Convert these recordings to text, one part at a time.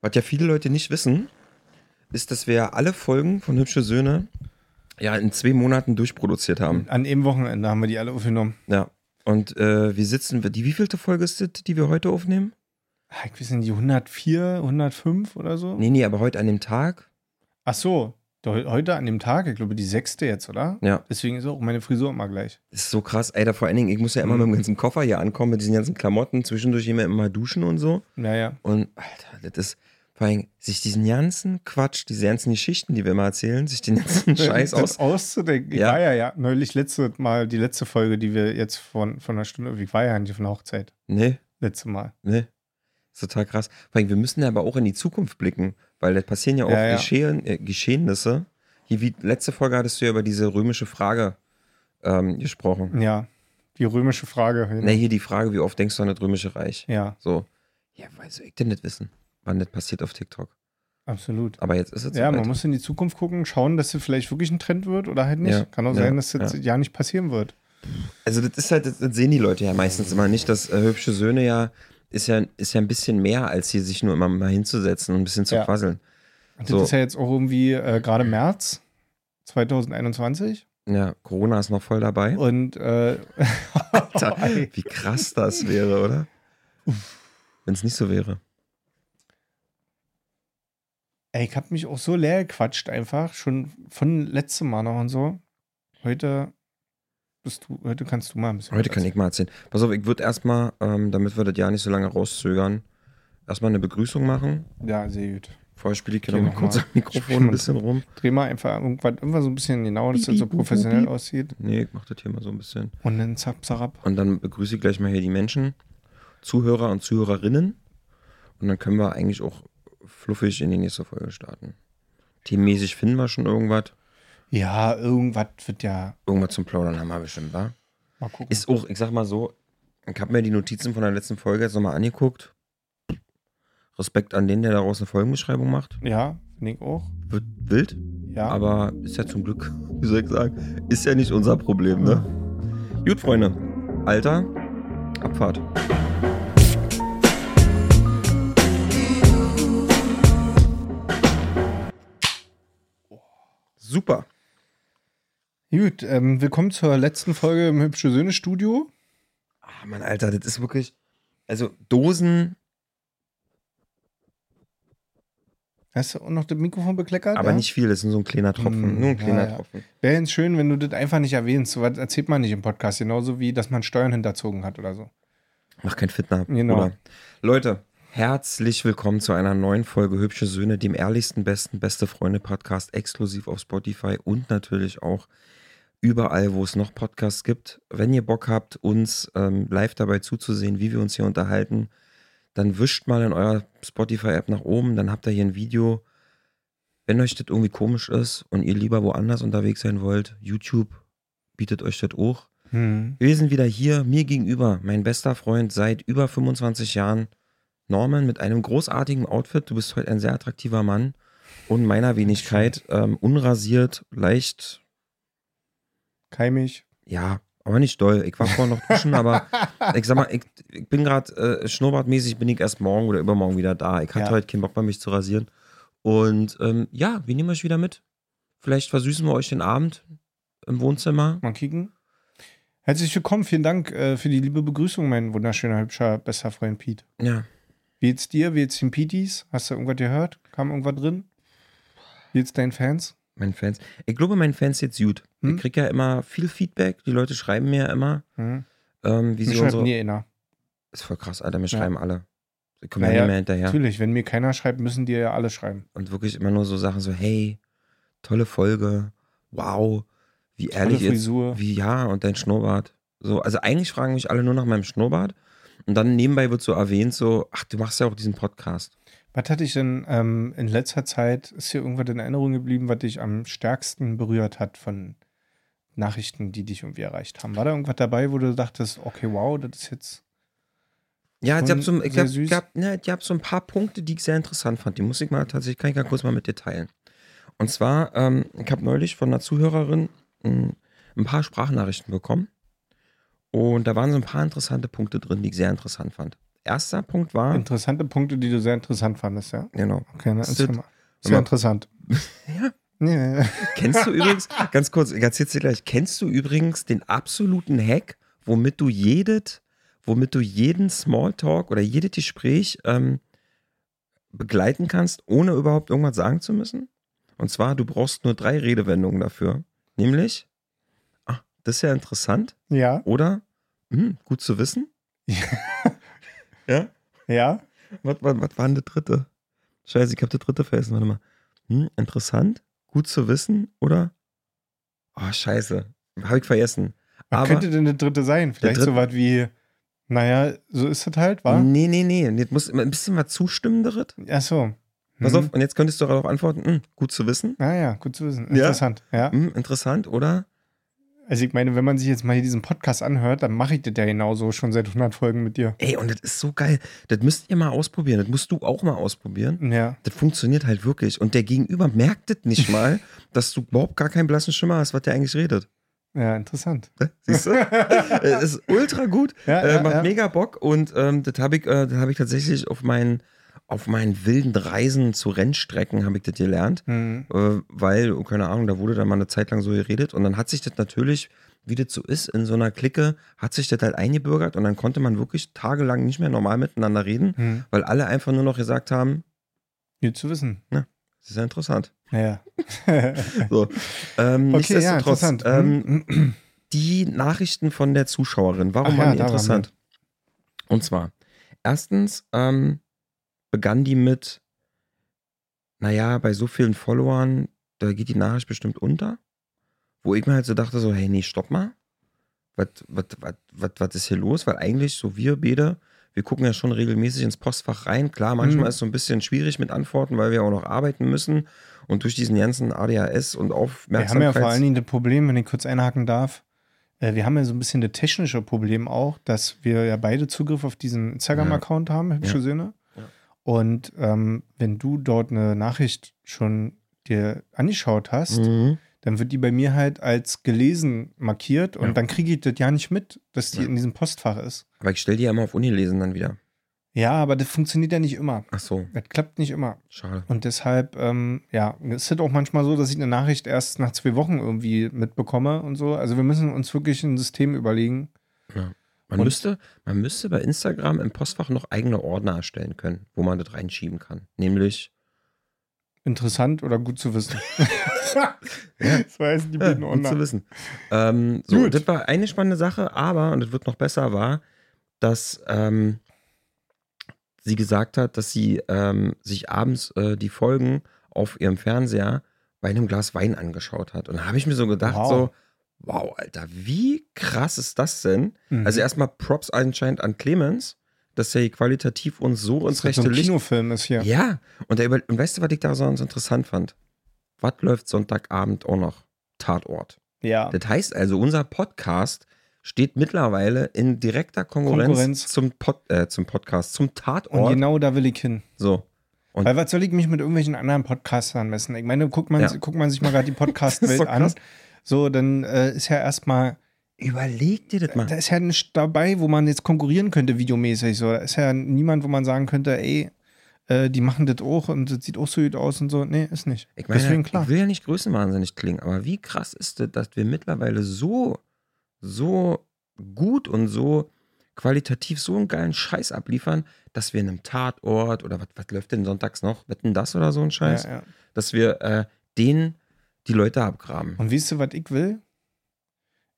Was ja viele Leute nicht wissen, ist, dass wir alle Folgen von Hübsche Söhne ja in zwei Monaten durchproduziert haben. An dem Wochenende haben wir die alle aufgenommen. Ja. Und äh, wie sitzen wir, die wievielte Folge ist das, die wir heute aufnehmen? Ah, Ich weiß nicht, die 104, 105 oder so? Nee, nee, aber heute an dem Tag. Ach so, heute an dem Tag, ich glaube die sechste jetzt, oder? Ja. Deswegen ist auch meine Frisur immer gleich. Das ist so krass. Ey, da vor allen Dingen, ich muss ja immer Mhm. mit dem ganzen Koffer hier ankommen, mit diesen ganzen Klamotten, zwischendurch immer, immer duschen und so. Naja. Und, Alter, das ist, vor allem, sich diesen ganzen Quatsch, diese ganzen Geschichten, die wir mal erzählen, sich den ganzen Scheiß aus. auszudenken. Ja. war ja, ja neulich letzte Mal, die letzte Folge, die wir jetzt von, von einer Stunde, ich war ja nicht von der Hochzeit. Nee, Letzte Mal. nee. Ist total krass. Vor allem, wir müssen ja aber auch in die Zukunft blicken, weil da passieren ja auch Ja, ja. Geschehen, äh, Geschehnisse. Hier, wie letzte Folge hattest du ja über diese römische Frage ähm, gesprochen. Ja. Die römische Frage. Na, hier die Frage, wie oft denkst du an das römische Reich? Ja, So. Ja, weil soll ich denn nicht wissen, wann das passiert auf TikTok? absolut. Aber jetzt ist es Ja, soweit. man muss in die Zukunft gucken, schauen, dass es vielleicht wirklich ein Trend wird oder halt nicht. Ja, Kann auch ja, sein, dass das ja. ja. nicht passieren wird. Also das ist halt, das, das sehen die Leute ja meistens immer nicht, dass äh, hübsche Söhne ja ist ja ist ja ein bisschen mehr, als hier sich nur immer mal hinzusetzen und ein bisschen zu Ja. quasseln. Und So. Das ist ja jetzt auch irgendwie äh, gerade März 2021. Ja, Corona ist noch voll dabei. Und äh, Alter, wie krass das wäre, oder? Wenn es nicht so wäre. Ey, ich habe mich auch so leer gequatscht einfach, schon von letztem Mal noch und so. Heute bist du, heute kannst du mal ein bisschen. Heute kann ich mal erzählen. Pass auf, ich würde erstmal, ähm, damit wir das ja nicht so lange rauszögern, erstmal eine Begrüßung machen. Ja, sehr gut. Vorher spiele ich hier Okay, noch mal noch mal. kurz am Mikrofon ein bisschen rum. Dreh mal einfach irgendwas, irgendwas so ein bisschen genau, dass das so professionell aussieht. Nee, ich mach das hier mal so ein bisschen. Und dann zapp, zarab. Und dann begrüße ich gleich mal hier die Menschen, Zuhörer und Zuhörerinnen. Und dann können wir eigentlich auch fluffig in die nächste Folge starten. Themenmäßig finden wir schon irgendwas. Ja, irgendwas wird ja. Irgendwas zum Plaudern haben wir bestimmt, wa? Mal gucken. Ist auch, ich sag mal so, ich habe mir die Notizen von der letzten Folge jetzt nochmal angeguckt. Respekt an den, der daraus eine Folgenbeschreibung macht. ja, finde ich auch. Wird wild, Ja. aber ist ja zum Glück, wie soll ich sagen, ist ja nicht unser Problem, ne? Gut, Freunde. Alter, Abfahrt. Super. Gut, ähm, willkommen zur letzten Folge im Hübsche Söhne Studio. Ah, Mann, Alter, das ist wirklich. Also, Dosen, Hast du auch noch das Mikrofon bekleckert? aber ja? nicht viel, das ist so ein kleiner Tropfen. Hm, nur ein kleiner ja. Tropfen. Wäre jetzt schön, wenn du das einfach nicht erwähnst. So was erzählt man nicht im Podcast. Genauso wie, dass man Steuern hinterzogen hat oder so. Mach kein Fitner. Genau. Bruder. Leute, herzlich willkommen zu einer neuen Folge Hübsche Söhne, dem ehrlichsten, besten, beste Freunde-Podcast, exklusiv auf Spotify und natürlich auch überall, wo es noch Podcasts gibt. Wenn ihr Bock habt, uns ähm, live dabei zuzusehen, wie wir uns hier unterhalten, dann wischt mal in eurer Spotify-App nach oben, dann habt ihr hier ein Video. Wenn euch das irgendwie komisch ist und ihr lieber woanders unterwegs sein wollt, YouTube bietet euch das auch. Hm. Wir sind wieder hier, mir gegenüber, mein bester Freund seit über 25 Jahren, Norman, mit einem großartigen Outfit. Du bist heute ein sehr attraktiver Mann und meiner Wenigkeit, ähm, unrasiert, leicht, Keimig. ja, aber nicht doll. Ich war vorher noch duschen, aber ich sag mal, ich, ich bin gerade äh, schnurrbartmäßig, bin ich erst morgen oder übermorgen wieder da. Ich hatte Ja. heute keinen Bock mehr, mich zu rasieren. Und ähm, ja, wir nehmen euch wieder mit. Vielleicht versüßen wir euch den Abend im Wohnzimmer. Mal kicken. Herzlich willkommen. Vielen Dank äh, für die liebe Begrüßung, mein wunderschöner, hübscher, bester Freund Pete. Ja, Wie geht's dir? Wie geht's den Peeties? Hast du irgendwas gehört? Kam irgendwas drin? Wie geht's deinen Fans? Meinen Fans. Ich glaube, meinen Fans jetzt gut. Hm? Ich krieg ja immer viel Feedback. Die Leute schreiben mir ja immer, Hm? ähm, wie sie unsere. nie einer. Ist voll krass, Alter. Mir Ja. schreiben alle. Ich komme ja nicht mehr hinterher. Natürlich, wenn mir keiner schreibt, müssen dir ja alle schreiben. Und wirklich immer nur so Sachen so, hey, tolle Folge. Wow. Wie Tolle ehrlich jetzt. Frisur. Wie ja, und dein Schnurrbart. So, also eigentlich fragen mich alle nur nach meinem Schnurrbart. Und dann nebenbei wird so erwähnt, so, ach, du machst ja auch diesen Podcast. Was hatte ich denn ähm, in letzter Zeit, ist dir irgendwas in Erinnerung geblieben, was dich am stärksten berührt hat von Nachrichten, die dich irgendwie erreicht haben? War da irgendwas dabei, wo du dachtest, okay, wow, das ist jetzt. Ja, ich habe so, ich hab, ne, ich hab so ein paar Punkte, die ich sehr interessant fand. Die muss ich mal tatsächlich, kann ich ja kurz mal mit dir teilen. Und zwar, ähm, ich habe neulich von einer Zuhörerin ähm, ein paar Sprachnachrichten bekommen. Und da waren so ein paar interessante Punkte drin, die ich sehr interessant fand. erster Punkt war. Interessante Punkte, die du sehr interessant fandest, ja? Genau. Okay, ne? Sid, erzähl mal. Sehr interessant. Ja. Ja. Kennst du übrigens, ganz kurz, ich erzähl's dir gleich, kennst du übrigens den absoluten Hack, womit du jedes, womit du jeden Smalltalk oder jedes Gespräch ähm, begleiten kannst, ohne überhaupt irgendwas sagen zu müssen? Und zwar, du brauchst nur drei Redewendungen dafür. Nämlich, das ist ja interessant, Ja. oder? Hm, gut zu wissen. ja? Ja. Was, was, was war denn der dritte? Scheiße, ich habe der dritte vergessen. Warte mal. Hm, interessant, gut zu wissen, oder? Oh, scheiße. Habe ich vergessen. Was Aber könnte denn der dritte sein? Vielleicht dritte- so was wie, naja, so ist es halt, wa? nee, nee, nee. Jetzt muss ein bisschen was zustimmenderes. Ach so. Pass Mhm. auf, und jetzt könntest du darauf antworten, hm, gut zu wissen. Ah ja, gut zu wissen. Ja. Interessant. Ja. Hm, interessant, oder? Also ich meine, wenn man sich jetzt mal hier diesen Podcast anhört, dann mache ich das ja genauso schon seit 100 Folgen mit dir. Ey, und das ist so geil. Das müsst ihr mal ausprobieren. Das musst du auch mal ausprobieren. Ja. Das funktioniert halt wirklich. Und der Gegenüber merkt das nicht mal, dass du überhaupt gar keinen blassen Schimmer hast, was der eigentlich redet. Ja, interessant. Siehst du? Es ist ultra gut. Ja, äh, ja, macht ja. mega Bock und ähm, das habe ich, äh, das hab ich tatsächlich auf meinen, auf meinen wilden Reisen zu Rennstrecken habe ich das gelernt, Hm. äh, weil, keine Ahnung, da wurde dann mal eine Zeit lang so geredet und dann hat sich das natürlich, wie das so ist, in so einer Clique, hat sich das halt eingebürgert und dann konnte man wirklich tagelang nicht mehr normal miteinander reden, Hm. weil alle einfach nur noch gesagt haben, Gut zu wissen. das ist ja interessant. Ja. So. Ähm, okay, ja, interessant. ähm, Hm. die Nachrichten von der Zuschauerin. Warum Ach ja, waren die da waren interessant? Und zwar, erstens ähm, begann die mit, naja, bei so vielen Followern, da geht die Nachricht bestimmt unter. Wo ich mir halt so dachte, so, hey, nee, stopp mal. Was, was, was, was, was ist hier los? Weil eigentlich, so wir beide, wir gucken ja schon regelmäßig ins Postfach rein. Klar, manchmal Mhm. ist es so ein bisschen schwierig mit Antworten, weil wir auch noch arbeiten müssen. Und durch diesen ganzen ADHS und Wir haben Aufmerksamkeit. ja vor allen Dingen das Problem, wenn ich kurz einhaken darf, äh, wir haben ja so ein bisschen das technische Problem auch, dass wir ja beide Zugriff auf diesen Instagram-Account haben, hübsche Ja. Söhne. Und ähm, wenn du dort eine Nachricht schon dir angeschaut hast, Mhm. dann wird die bei mir halt als gelesen markiert und Ja. dann kriege ich das ja nicht mit, dass die Ja. in diesem Postfach ist. Aber ich stelle die ja immer auf Uni lesen dann wieder. Ja, aber das funktioniert ja nicht immer. Ach so, Das klappt nicht immer. schade. Und deshalb, ähm, ja, es ist auch manchmal so, dass ich eine Nachricht erst nach zwei Wochen irgendwie mitbekomme und so. Also wir müssen uns wirklich ein System überlegen. Ja. Man, Und- müsste, man müsste bei Instagram im Postfach noch eigene Ordner erstellen können, wo man das reinschieben kann. Nämlich Interessant oder gut zu wissen. das heißen die Ja, beiden gut zu Ordner. wissen. Ähm, so, Gut. das war eine spannende Sache, aber, und das wird noch besser, war, dass ähm, sie gesagt hat, dass sie ähm, sich abends äh, die Folgen auf ihrem Fernseher bei einem Glas Wein angeschaut hat. Und da habe ich mir so gedacht, Wow. so, wow, Alter, wie krass ist das denn? Mhm. Also erstmal Props anscheinend an Clemens, dass er qualitativ uns so ins ist so rechte ein Licht Kinofilm ist hier. ja, und, der über und weißt du, was ich da so interessant fand? Was läuft Sonntagabend auch noch? Tatort. Ja. Das heißt also, unser Podcast steht mittlerweile in direkter Konkurrenz, Konkurrenz. Zum, Pod, äh, zum Podcast, zum Tatort. Und genau da will ich hin. so. Und- Weil was soll ich mich mit irgendwelchen anderen Podcastern messen? Ich meine, guckt man, Ja. guckt man sich mal gerade die Podcast-Welt so an. So, dann äh, ist ja erstmal, Überleg dir das mal. da ist ja nicht dabei, wo man jetzt konkurrieren könnte, videomäßig. So, da ist ja niemand, wo man sagen könnte, ey, äh, die machen das auch und das sieht auch so gut aus und so. Nee, ist nicht. Ich meine, Deswegen klar. ich will ja nicht größenwahnsinnig klingen, aber wie krass ist das, dass wir mittlerweile so, so gut und so qualitativ so einen geilen Scheiß abliefern, dass wir in einem Tatort oder was, was läuft denn sonntags noch? Wetten das oder so ein Scheiß? Ja, ja. Dass wir äh, den die Leute abgraben. Und weißt du, was ich will?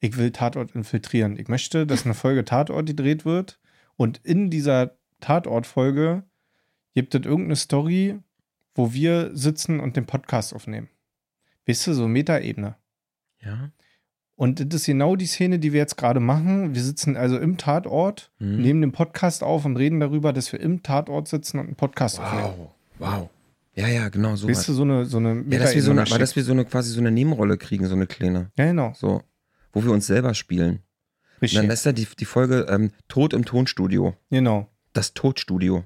Ich will Tatort infiltrieren. Ich möchte, dass eine Folge Tatort gedreht wird und in dieser Tatort-Folge gibt es irgendeine Story, wo wir sitzen und den Podcast aufnehmen. Weißt du, so Metaebene. Ja. Und das ist genau die Szene, die wir jetzt gerade machen. Wir sitzen also im Tatort, Mhm. nehmen den Podcast auf und reden darüber, dass wir im Tatort sitzen und einen Podcast aufnehmen. Wow. Ja, ja, genau so. Weißt du, so eine, so eine ja, dass wir so eine, aber dass wir so eine quasi so eine Nebenrolle kriegen, so eine kleine. Ja, genau. So. Wo wir uns selber spielen. Und Richtig. dann ist ja die, die Folge ähm, Tod im Tonstudio. genau. Das Todstudio.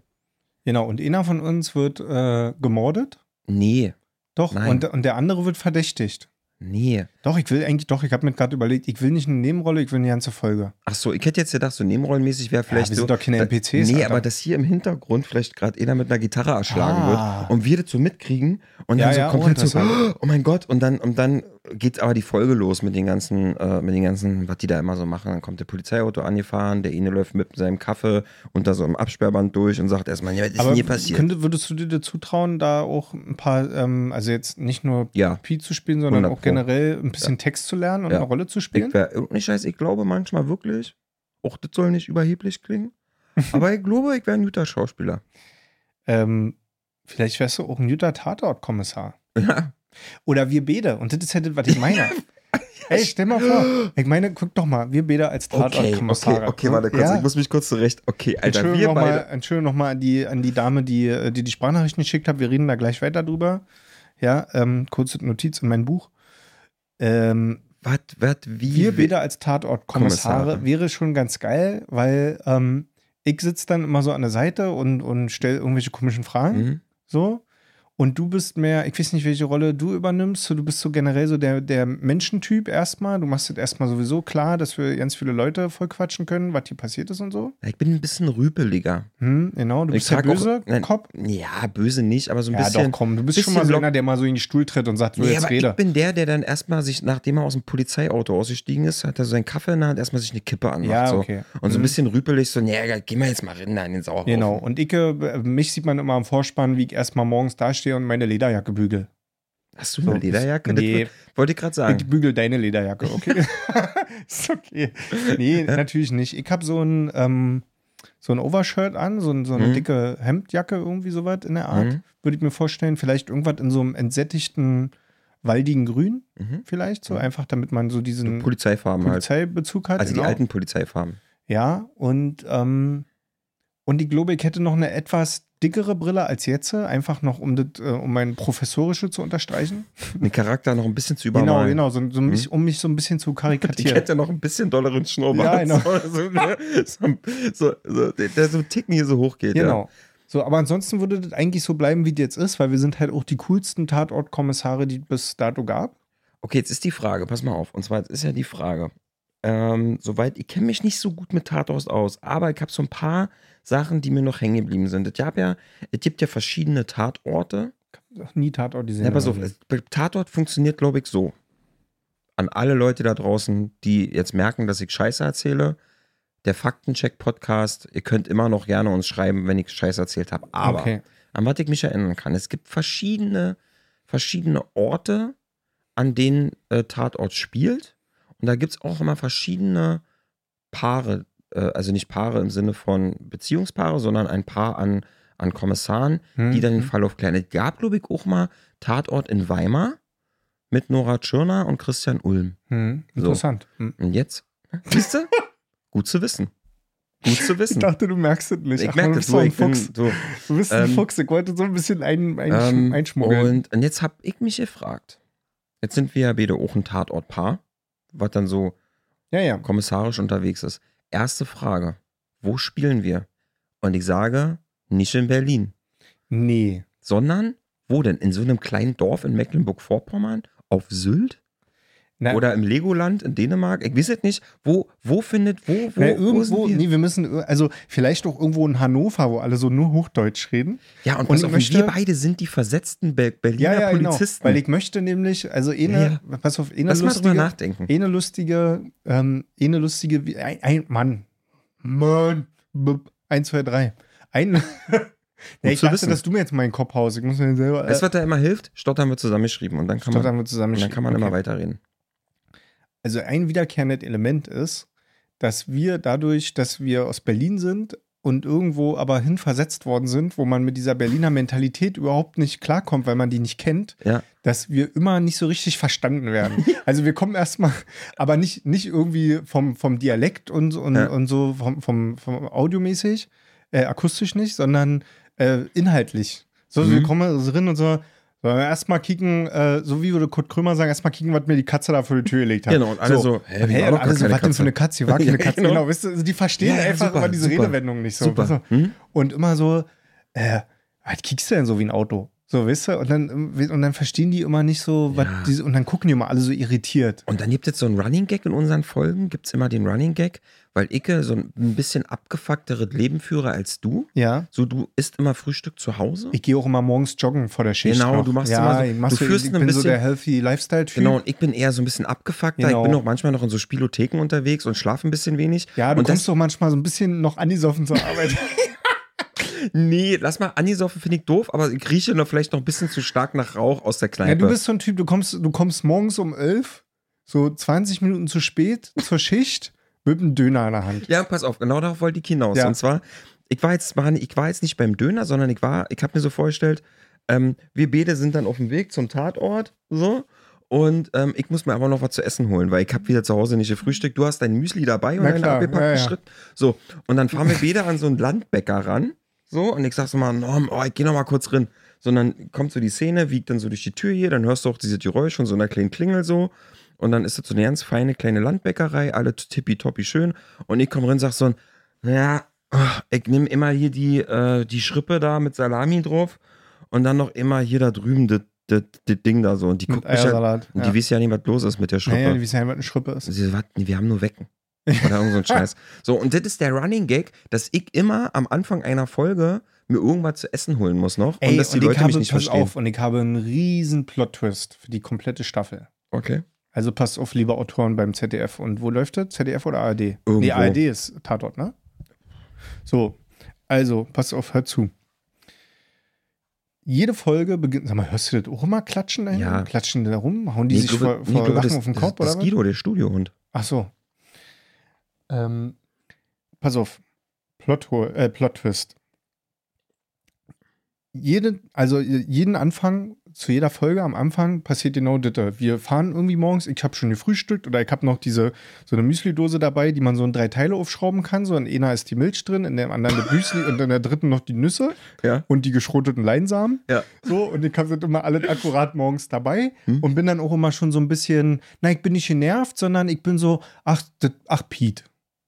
Genau. Und einer von uns wird äh, gemordet. Nee. Doch, Nein. und, und der andere wird verdächtigt. Nee. Doch, ich will eigentlich, doch, ich habe mir gerade überlegt, ich will nicht eine Nebenrolle, ich will eine ganze Folge. Ach so, ich hätte jetzt gedacht, so nebenrollenmäßig wäre vielleicht wir so. sind doch keine da- NPCs, Nee, Alter. aber dass hier im Hintergrund vielleicht gerade einer mit einer Gitarre erschlagen Ah. wird und wir das so mitkriegen und Ja, dann so ja, komplett oh, so, oh mein Gott, und dann, und dann geht aber die Folge los mit den ganzen, äh, mit den ganzen, was die da immer so machen. Dann kommt der Polizeiauto angefahren, der eine läuft mit seinem Kaffee unter so einem Absperrband durch und sagt erstmal, ja, was ist aber denn hier passiert? Könnte, würdest du dir dazu trauen, da auch ein paar, ähm, also jetzt nicht nur Ja. Pi zu spielen, sondern 100 auch generell ein bisschen Text zu lernen und Ja. eine Rolle zu spielen? Ich, wär, nicht scheiße, ich glaube manchmal wirklich, auch das soll nicht überheblich klingen, aber ich glaube, ich wäre ein guter Schauspieler. Ähm, vielleicht wärst du auch ein guter Tatort-Kommissar. Ja. Oder wir beide. Und das ist ja das, was ich meine. Ey, stell mal vor. Ich meine, guck doch mal, wir beide als Okay, okay, Tatort-Kommissare. okay, warte kurz, Ja? ich muss mich kurz zurecht. Okay, Alter, Entschuldigung wir nochmal beide. Entschuldigung noch mal an, die, an die Dame, die, äh, die die Sprachnachrichten geschickt hat. Wir reden da gleich weiter drüber. Ja, ähm, kurze Notiz in mein Buch. Ähm, Was, was, wie? wir beide als Tatortkommissare Kommissare. wäre schon ganz geil, weil ähm, ich sitze dann immer so an der Seite und, und stelle irgendwelche komischen Fragen. Mhm. So. Und du bist mehr, ich weiß nicht, welche Rolle du übernimmst. So, du bist so generell so der, der Menschentyp erstmal. Du machst es erstmal sowieso klar, dass wir ganz viele Leute voll quatschen können, was hier passiert ist und so. Ich bin ein bisschen rüpeliger. Hm, genau, du Ich bist der auch- böse nein, Kopf. Ja, böse nicht, aber so ein Ja, bisschen. doch, komm, du bist schon mal so einer, der mal so in den Stuhl tritt und sagt, so Nee, jetzt aber rede. ich bin der, der dann erstmal sich, nachdem er aus dem Polizeiauto ausgestiegen ist, hat er so seinen Kaffee in der Hand, erstmal sich eine Kippe anmacht. Ja, so. okay. Und so ein Mhm. bisschen rüpelig, so, nee, geh mal jetzt mal rein in den Sauerhaufen. Genau, und ich, äh, mich sieht man immer am Vorspann, wie ich erstmal morgens dastehe und meine Lederjacke bügel. Hast du So, eine Lederjacke? nee. Das wollte ich gerade sagen. Ich bügel deine Lederjacke, okay? ist okay. Nee, natürlich nicht. Ich habe so ein, ähm, so ein Overshirt an, so, ein, so eine Mhm. dicke Hemdjacke, irgendwie sowas in der Art. Mhm. Würde ich mir vorstellen. Vielleicht irgendwas in so einem entsättigten, waldigen Grün, Mhm. vielleicht so. Mhm. Einfach, damit man so diesen Polizeifarben halt. Polizeibezug hat. Also genau. die alten Polizeifarben. Ja, und, ähm, und ich glaube, ich hätte noch eine etwas dickere Brille als jetzt, einfach noch, um, das, äh, um mein Professorische zu unterstreichen. Den Charakter noch ein bisschen zu Genau, übermalen. genau, so, so mich, um mich so ein bisschen zu Ich karikatieren. hätte noch ein bisschen dolleren Schnurrbart. Ja, genau. So, so, so, so, der, so einen Ticken hier so hoch geht. Genau. So, aber ansonsten würde das eigentlich so bleiben, wie das jetzt ist, weil wir sind halt auch die coolsten Tatortkommissare, die es bis dato gab. Okay, jetzt ist die Frage, pass mal auf. Und zwar jetzt ist ja die Frage, ähm, soweit, ich kenne mich nicht so gut mit Tatort aus, aber ich habe so ein paar Sachen, die mir noch hängen geblieben sind. Es, gab ja, es gibt ja verschiedene Tatorte. Ach, Nie Tatort, die Ja, pass auf, es- Tatort funktioniert, glaube ich, so. An alle Leute da draußen, die jetzt merken, dass ich Scheiße erzähle, der Faktencheck-Podcast, ihr könnt immer noch gerne uns schreiben, wenn ich Scheiße erzählt habe. Aber Okay. an was ich mich erinnern kann. Es gibt verschiedene, verschiedene Orte, an denen äh, Tatort spielt. Und da gibt es auch immer verschiedene Paare, äh, also nicht Paare im Sinne von Beziehungspaare, sondern ein Paar an, an Kommissaren, Hm, die dann den. Fall aufklären. Es gab, glaube ich, auch mal Tatort in Weimar mit Nora Tschirner und Christian Ulm. Hm, So. interessant. Hm. Und jetzt, siehst du? Gut zu wissen. Gut zu Ich wissen. dachte, du merkst es nicht. Ich Ach, merke bist so, so ein ich bin Fuchs. so. Du bist ein Ähm, Fuchs. Ich wollte so ein bisschen ein, ein, Ähm, einschmuggeln. und, und jetzt habe ich mich gefragt. Jetzt sind wir ja beide auch ein Tatortpaar, was dann so ja, ja. kommissarisch unterwegs ist. Erste Frage: Wo spielen wir? Und ich sage, nicht in Berlin, Nee. sondern wo denn? In so einem kleinen Dorf in Mecklenburg-Vorpommern? Auf Sylt? Na, Oder im Legoland in Dänemark? Ich weiß es nicht. Wo, wo findet, wo, wo, na, wo irgendwo, wir? nee, wir müssen, also vielleicht auch irgendwo in Hannover, wo alle so nur Hochdeutsch reden. Ja, und, Und pass auf, möchte- wir beide sind die versetzten Be Berliner Polizisten. genau. Weil ich möchte nämlich, also eine, pass auf, eine Lass mal drüber lustige, nachdenken. eine lustige, ähm, eine lustige, wie- ein, ein Mann. Mann. Eins, zwei, drei. Ein. ja, ich dachte, wissen. dass du mir jetzt meinen Kopf haust. Ich muss mir selber. Weißt du, was da immer hilft? Stottern wir zusammengeschrieben und dann kann man, Stottern wir zusammen. und dann kann man Okay. immer weiterreden. Also ein wiederkehrendes Element ist, dass wir dadurch, dass wir aus Berlin sind und irgendwo aber hin versetzt worden sind, wo man mit dieser Berliner Mentalität überhaupt nicht klarkommt, weil man die nicht kennt, Ja. dass wir immer nicht so richtig verstanden werden. Also wir kommen erstmal, aber nicht, nicht irgendwie vom, vom Dialekt und, und, Ja. und so vom, vom, vom audiomäßig, äh, akustisch nicht, sondern äh, inhaltlich. So, Mhm. wir kommen drin und so, sollen wir erstmal kicken, äh, so wie würde Kurt Krömer sagen, erstmal kicken, was mir die Katze da vor die Tür gelegt hat. Genau, und alle so, hä, hä, wie war und alle so, was denn für eine Katze? War keine Ja, Katze, genau. genau. Weißt du, also die verstehen Ja, ja, einfach super, immer diese super. Redewendung nicht so. Super. Hm? Und immer so, äh, was kickst du denn so wie ein Auto? So, weißt du? Und dann, und dann verstehen die immer nicht so, was diese, und dann gucken die immer alle so irritiert. Und dann gibt es so einen Running Gag in unseren Folgen, gibt es immer den Running Gag, weil ich so ein bisschen abgefuckteres Leben führe als du. Ja. So, du isst immer Frühstück zu Hause. Ich gehe auch immer morgens joggen vor der Schicht. Genau, noch. du machst ja, immer so- ich, mach du so, führst ich ein bin so bisschen- der Healthy Lifestyle-Typ. Genau, und ich bin eher so ein bisschen abgefuckter. Genau. Ich bin auch manchmal noch in so Spielotheken unterwegs und schlafe ein bisschen wenig. Ja, du und kommst doch manchmal so ein bisschen noch angesoffen zur Arbeit. Nee, lass mal Anisoffen finde ich doof, aber ich rieche noch vielleicht noch ein bisschen zu stark nach Rauch aus der Kneipe. ja, du bist so ein Typ, du kommst, du kommst morgens um 11, so 20 Minuten zu spät zur Schicht mit einem Döner in der Hand. Ja, pass auf, genau darauf wollte ich hinaus. Ja. Und zwar, ich war jetzt, war, ich war jetzt nicht beim Döner, sondern ich war, ich habe mir so vorgestellt, ähm, wir beide sind dann auf dem Weg zum Tatort, so. Und ähm, ich muss mir aber noch was zu essen holen, weil ich habe wieder zu Hause nicht gefrühstückt. Du hast dein Müsli dabei und klar, abgepackten ja, ja. Schritt. So, und dann fahren wir beide an so einen Landbäcker ran. So, und ich sag so mal, Norm, oh, ich geh noch mal kurz und dann kommt so die Szene, wiegt dann so durch die Tür hier, dann hörst du auch diese Geräusche von so einer kleinen Klingel so. Und dann ist das so eine ganz feine kleine Landbäckerei, alle tippitoppi schön. Und ich komme rein und sag so, naja, ich nehme immer hier die, äh, die Schrippe da mit Salami drauf und dann noch immer hier da drüben das das- das Ding da so. Und die Mit guckt mich halt, Eiersalat. und ja. die wissen ja nicht, was los ist mit der Schrippe. Naja, die wissen ja, was eine Schrippe ist. Sie so, was? Nee, wir haben nur Wecken. Oder irgend so ein Scheiß. So, und das ist der Running Gag, dass ich immer am Anfang einer Folge mir irgendwas zu essen holen muss noch und dass die ich Leute habe, mich nicht pass verstehen. auf, und ich habe einen riesen Plot-Twist für die komplette Staffel. Okay. Also passt auf, liebe Autoren beim ZDF. Und wo läuft das? ZDF oder ARD? Nee, Irgendwo. ARD ist Tatort, ne? So, also, pass auf, hör zu. Jede Folge beginnt, sag mal, hörst du das auch immer klatschen dahin? Ja. Klatschen da rum? Hauen die Nee, sich ich glaube- vor, nee, vor glaube, Lachen das, auf den das, Kopf das oder ist was? Guido, der Studiohund. Ach so. Ähm, pass auf. Plot, äh, Plot Twist. Jede, also jeden Anfang, zu jeder Folge am Anfang passiert genau das. Wir fahren irgendwie morgens, ich habe schon gefrühstückt oder ich habe noch diese, so eine Müsli-Dose dabei, die man so in drei Teile aufschrauben kann. So in einer ist die Milch drin, in dem anderen das Müsli und in der dritten noch die Nüsse Ja. und die geschroteten Leinsamen. Ja. So, und ich habe immer alles akkurat morgens dabei Hm? und bin dann auch immer schon so ein bisschen, na, ich bin nicht genervt, sondern ich bin so, ach, das, ach, Pete.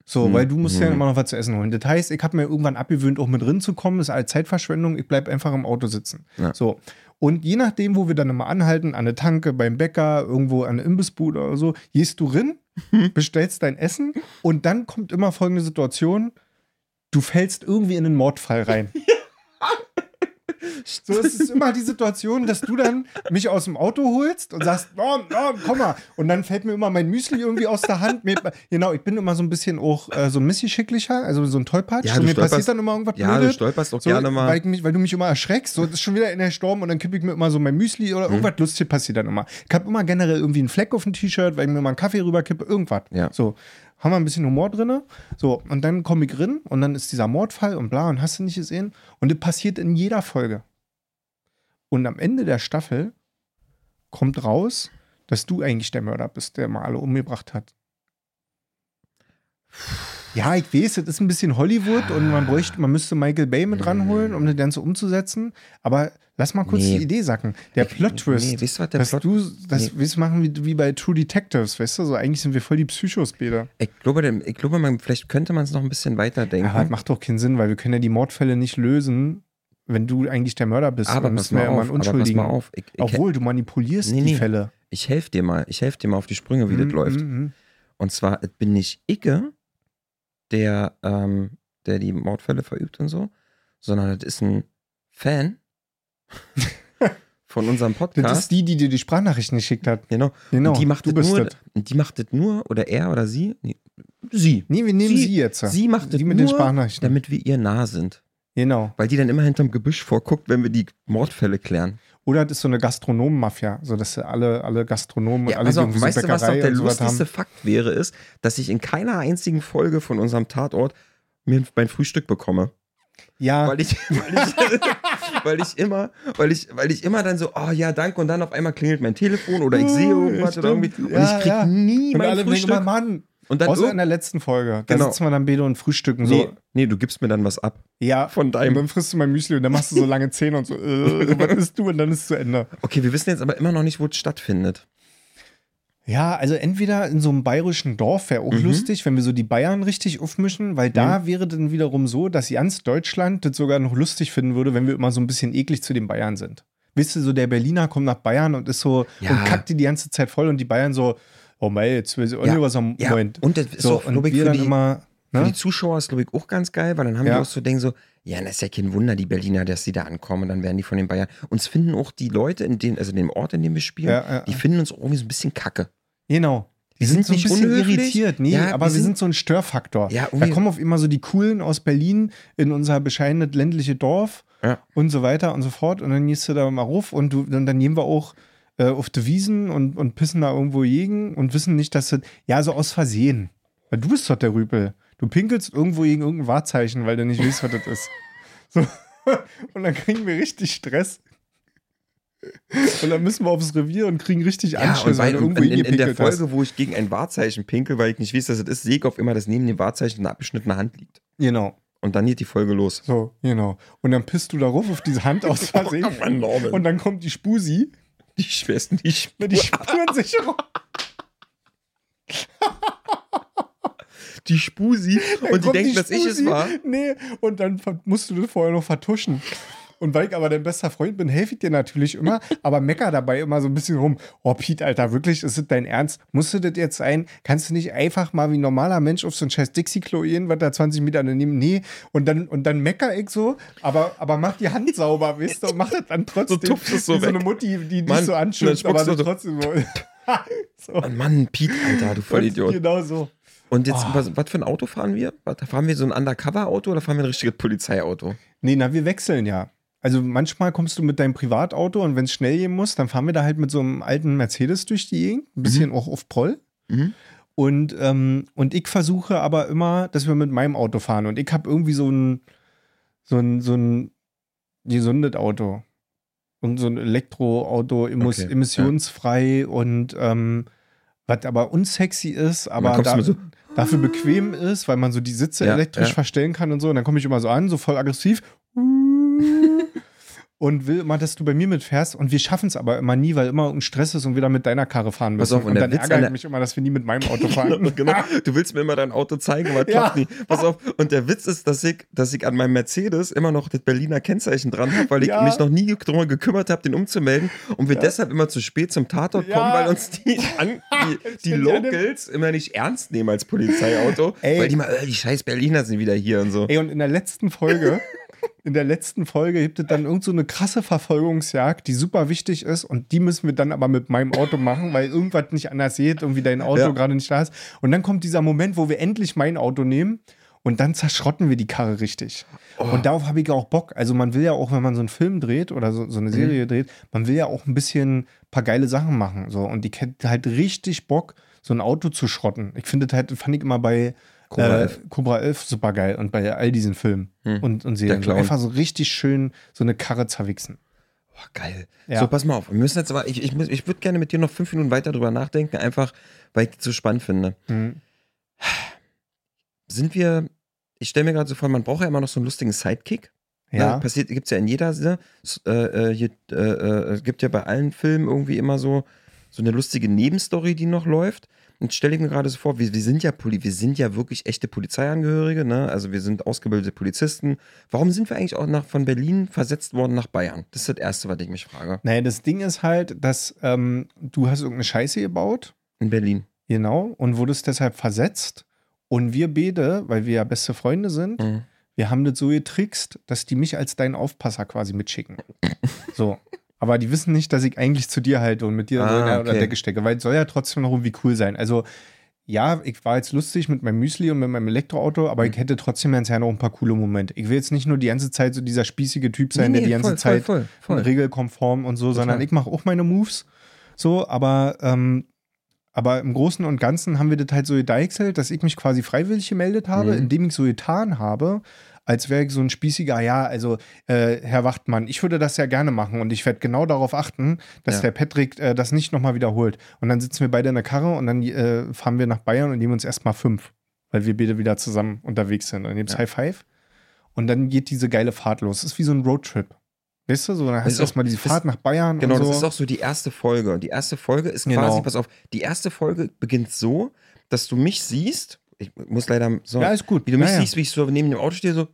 So, Hm. weil du musst ja Hm. immer noch was zu essen holen. Das heißt, ich habe mir irgendwann abgewöhnt, auch mit drin zu kommen. Das ist alles Zeitverschwendung. Ich bleib einfach im Auto sitzen. Ja. So. Und je nachdem, wo wir dann immer anhalten, an der Tanke, beim Bäcker, irgendwo an der Imbissbude oder so, gehst du rein, bestellst dein Essen und dann kommt immer folgende Situation. Du fällst irgendwie in einen Mordfall rein. So es ist immer die Situation, dass du dann mich aus dem Auto holst und sagst, oh, oh, komm mal. Und dann fällt mir immer mein Müsli irgendwie aus der Hand. Mir, genau, ich bin immer so ein bisschen auch äh, so ein Missgeschicklicher, also so ein Tollpatsch. Ja, und du mir passiert dann immer irgendwas Ja, du Blödes. stolperst auch So, gerne mal. Weil, ich mich, weil du mich immer erschreckst. So, das ist schon wieder in der Sturm und dann kippe ich mir immer so mein Müsli Mhm. oder irgendwas Lustiges passiert dann immer. Ich habe immer generell irgendwie einen Fleck auf dem T-Shirt, weil ich mir mal einen Kaffee rüberkippe, irgendwas. Ja. So, haben wir ein bisschen Humor drin. So, und dann komme ich rein und dann ist dieser Mordfall und bla und hast du nicht gesehen. Und das passiert in jeder Folge. Und am Ende der Staffel kommt raus, dass du eigentlich der Mörder bist, der mal alle umgebracht hat. Ja, ich weiß, das ist ein bisschen Hollywood und man bräuchte, man müsste Michael Bay mit ranholen, um das Ganze umzusetzen. Aber lass mal kurz Nee. die Idee sacken. Der Plot-Twist, Nee, weißt du, was der dass Plot- du das Nee. willst machen wie, wie bei True Detectives, weißt du? So, eigentlich sind wir voll die Psychos, Peter. Ich glaube, ich glaube man, vielleicht könnte man es noch ein bisschen weiterdenken. Ja, das macht doch keinen Sinn, weil wir können ja die Mordfälle nicht lösen, wenn du eigentlich der Mörder bist. aber Dann pass müssen wir mal ja auf, aber pass Unschuldigen. mal auf. Ich, ich, Obwohl, du manipulierst Nee, die. Fälle. ich helfe dir mal. Ich helfe dir mal auf die Sprünge, wie das Mhm, läuft. mhm, Und zwar bin nicht Icke, der, ähm, der die Mordfälle verübt und so, sondern das ist ein Fan von unserem Das Podcast. ist die, die dir die Sprachnachrichten geschickt hat. genau. Genau, und die macht du das bist nur, das. die macht das nur, oder er oder sie, nee, sie, Nee, wir nehmen Sie- sie, jetzt. sie macht das nur, Sprachnachrichten. damit wir ihr nah sind. Genau. Weil die dann immer hinterm Gebüsch vorguckt, wenn wir die Mordfälle klären. Oder das ist so eine Gastronomen-Mafia, so dass alle, alle Gastronomen und Ja, alle, also, die irgendwie so weißt du, was doch Bäckerei der und lustigste haben. Fakt wäre, ist, dass ich in keiner einzigen Folge von unserem Tatort mir mein Frühstück bekomme. Ja, Weil ich, weil ich, weil ich immer, weil ich, weil ich immer dann so, oh ja, danke, und dann auf einmal klingelt mein Telefon oder ich sehe irgendwas oder irgendwie. Und Ja, ich krieg ja. nie und mein alle Frühstück. Mann. Und dann Außer in irg- der letzten Folge. Da Genau. sitzen wir dann beide und frühstücken nee, so. nee, du gibst mir dann was ab. Ja, Von und deinem. dann frisst du mein Müsli und dann machst du so lange Zähne und so, äh, was isst du? Und dann ist es zu Ende. Okay, wir wissen jetzt aber immer noch nicht, wo es stattfindet. Ja, also entweder in so einem bayerischen Dorf wäre auch Mhm. lustig, wenn wir so die Bayern richtig aufmischen, weil da wäre dann wiederum so, dass ganz Deutschland das sogar noch lustig finden würde, wenn wir immer so ein bisschen eklig zu den Bayern sind. Weißt du, so der Berliner kommt nach Bayern und ist so Ja. und kackt die die ganze Zeit voll und die Bayern so, oh mei, jetzt will sie auch Ja, nicht was am ja. Moment. Und das ist so, auch, und glaub ich, für dann die- immer, Für ne? die Zuschauer ist, glaube ich, auch ganz geil, weil dann haben Ja. die auch so denken so, ja, das ist ja kein Wunder, die Berliner, dass die da ankommen, und dann werden die von den Bayern. Uns finden auch die Leute in dem, also in dem Ort, in dem wir spielen, Ja, die finden uns irgendwie so ein bisschen kacke. Genau. Wir sind sind so ein nicht bisschen unhöflich. irritiert, nee, Ja, aber wir sind, sind- so ein Störfaktor. Ja, da kommen auf immer so die Coolen aus Berlin in unser bescheidenes ländliche Dorf Ja. und so weiter und so fort. Und dann gehst du da mal ruf und, du, und dann gehen wir auch äh, auf die Wiesen und, und pissen da irgendwo gegen und wissen nicht, dass das, ja, so aus Versehen. Weil du bist doch der Rüpel. Du pinkelst irgendwo gegen irgendein Wahrzeichen, weil du nicht weißt, was das ist. So. Und dann kriegen wir richtig Stress. Und dann müssen wir aufs Revier und kriegen richtig Ja, Anschluss, und weil in, irgendwo in, in der hingepinkelt hast. Folge, wo ich gegen ein Wahrzeichen pinkel, weil ich nicht weiß, dass es ist, sehe ich auf immer, dass neben dem Wahrzeichen eine abgeschnittene Hand liegt. Genau. Und dann geht die Folge los. So, genau. Und dann pisst du darauf auf diese Hand aus Versehen. Und dann kommt die Spusi Die schwersten, die Spur, mit die Spurensicherung. die Spusi Dann und die denken, dass ich es war. Nee, und dann musst du das vorher noch vertuschen. Und weil ich aber dein bester Freund bin, helfe ich dir natürlich immer, aber mecker dabei immer so ein bisschen rum. Oh, Piet, Alter, wirklich, ist das dein Ernst? Musst du das jetzt sein? Kannst du nicht einfach mal wie ein normaler Mensch auf so ein scheiß Dixie-Klo gehen, was da 20 Meter daneben? Nee. Und dann, und dann mecker ich so, aber, aber mach die Hand sauber, weißt du, und mach das dann trotzdem. tupfst es so wie so eine. Mutti, die dich so anschubst, aber so. trotzdem so. so. Mann, Piet, Alter, du Vollidiot. Genau so. Und jetzt, Oh. was, was für ein Auto fahren wir? Fahren wir so ein Undercover-Auto oder fahren wir ein richtiges Polizeiauto? Nee, na, wir wechseln ja. Also manchmal kommst du mit deinem Privatauto und wenn es schnell gehen muss, dann fahren wir da halt mit so einem alten Mercedes durch die Gegend, ein bisschen auch auf Proll. Mhm. Und, ähm, und ich versuche aber immer, dass wir mit meinem Auto fahren. Und ich habe irgendwie so ein, so ein, so ein gesundes Auto. Und so ein Elektroauto, Okay, emissionsfrei und ähm, was aber unsexy ist, aber da, so- dafür bequem ist, weil man so die Sitze Ja, elektrisch ja. verstellen kann und so. Und dann komme ich immer so an, so voll aggressiv. Und will immer, dass du bei mir mitfährst. Und wir schaffen es aber immer nie, weil immer irgendein Stress ist und wir dann mit deiner Karre fahren Pass müssen. auf, und und dann Witz ärgere ich mich immer, dass wir nie mit meinem Auto fahren. genau. Du willst mir immer dein Auto zeigen, aber Ja. klappt nie. Pass auf. Und der Witz ist, dass ich, dass ich an meinem Mercedes immer noch das Berliner Kennzeichen dran habe, weil ich Ja. mich noch nie darum gekümmert habe, den umzumelden. Und wir deshalb immer zu spät zum Tatort Ja. kommen, weil uns die, an, die, die Locals immer nicht ernst nehmen als Polizeiauto. Ey. Weil die mal, äh, die scheiß Berliner sind wieder hier und so. Ey, und in der letzten Folge, in der letzten Folge gibt es dann irgend so eine krasse Verfolgungsjagd, die super wichtig ist und die müssen wir dann aber mit meinem Auto machen, weil irgendwas nicht anders geht, irgendwie dein Auto Ja. gerade nicht da ist. Und dann kommt dieser Moment, wo wir endlich mein Auto nehmen und dann zerschrotten wir die Karre richtig. Oh. Und darauf habe ich auch Bock. Also man will ja auch, wenn man so einen Film dreht oder so, Mhm. so eine Serie dreht, man will ja auch ein bisschen ein paar geile Sachen machen. So. Und die hätte halt richtig Bock, so ein Auto zu schrotten. Ich finde das halt, fand ich immer bei Cobra äh, 11. Cobra 11 super geil und bei all diesen Filmen Hm. und, und Serien. So einfach so richtig schön so eine Karre zerwichsen. Boah, geil. Ja. So, pass mal auf. Wir müssen jetzt aber, ich, ich, muss- ich würde gerne mit dir noch fünf Minuten weiter drüber nachdenken, einfach weil ich das so spannend finde. Mhm. Sind wir, ich stelle mir gerade so vor, man braucht ja immer noch so einen lustigen Sidekick. Ja. Ne? Passiert, gibt es ja in jeder, ne? S- äh, äh, hier, äh, äh, es gibt ja bei allen Filmen irgendwie immer so, so eine lustige Nebenstory, die noch läuft. Und stelle ich mir gerade so vor, wir, wir sind ja Poli wir sind ja wirklich echte Polizeiangehörige, ne? Also wir sind ausgebildete Polizisten. Warum sind wir eigentlich auch nach, von Berlin versetzt worden nach Bayern? Das ist das Erste, was ich mich frage. Naja, das Ding ist halt, dass ähm, du hast irgendeine Scheiße gebaut, In Berlin. genau, und wurdest deshalb versetzt. Und wir beide, weil wir ja beste Freunde sind, Mhm. wir haben das so getrickst, dass die mich als deinen Aufpasser quasi mitschicken. so. Aber die wissen nicht, dass ich eigentlich zu dir halte und mit dir Ah, in der okay. Decke stecke, weil es soll ja trotzdem noch irgendwie cool sein. Also, ja, ich war jetzt lustig mit meinem Müsli und mit meinem Elektroauto, aber Mhm. ich hätte trotzdem ganz gerne noch ein paar coole Momente. Ich will jetzt nicht nur die ganze Zeit so dieser spießige Typ sein, Nee, der die nee, ganze voll, Zeit voll, voll, regelkonform und so, sondern ich mache auch meine Moves. So, aber, ähm, aber im Großen und Ganzen haben wir das halt so gedeichselt, dass ich mich quasi freiwillig gemeldet habe, Mhm. indem ich so getan habe, als wäre ich so ein spießiger, ja, also äh, Herr Wachtmann, ich würde das ja gerne machen und ich werde genau darauf achten, dass Ja. der Patrick äh, das nicht nochmal wiederholt. Und dann sitzen wir beide in der Karre und dann äh, fahren wir nach Bayern und nehmen uns erstmal fünf, weil wir beide wieder zusammen unterwegs sind. Und dann gibt's Ja. High Five und dann geht diese geile Fahrt los. Es ist wie so ein Roadtrip. Weißt du, so, dann Das hast ist du erstmal diese das- Fahrt nach Bayern Genau, so. das ist auch so die erste Folge. Die erste Folge ist Genau. quasi, pass auf, die erste Folge beginnt so, dass du mich siehst. Ich muss leider so, ja, ist gut. wie du mich ja, siehst, wie ich so neben dem Auto stehe, so.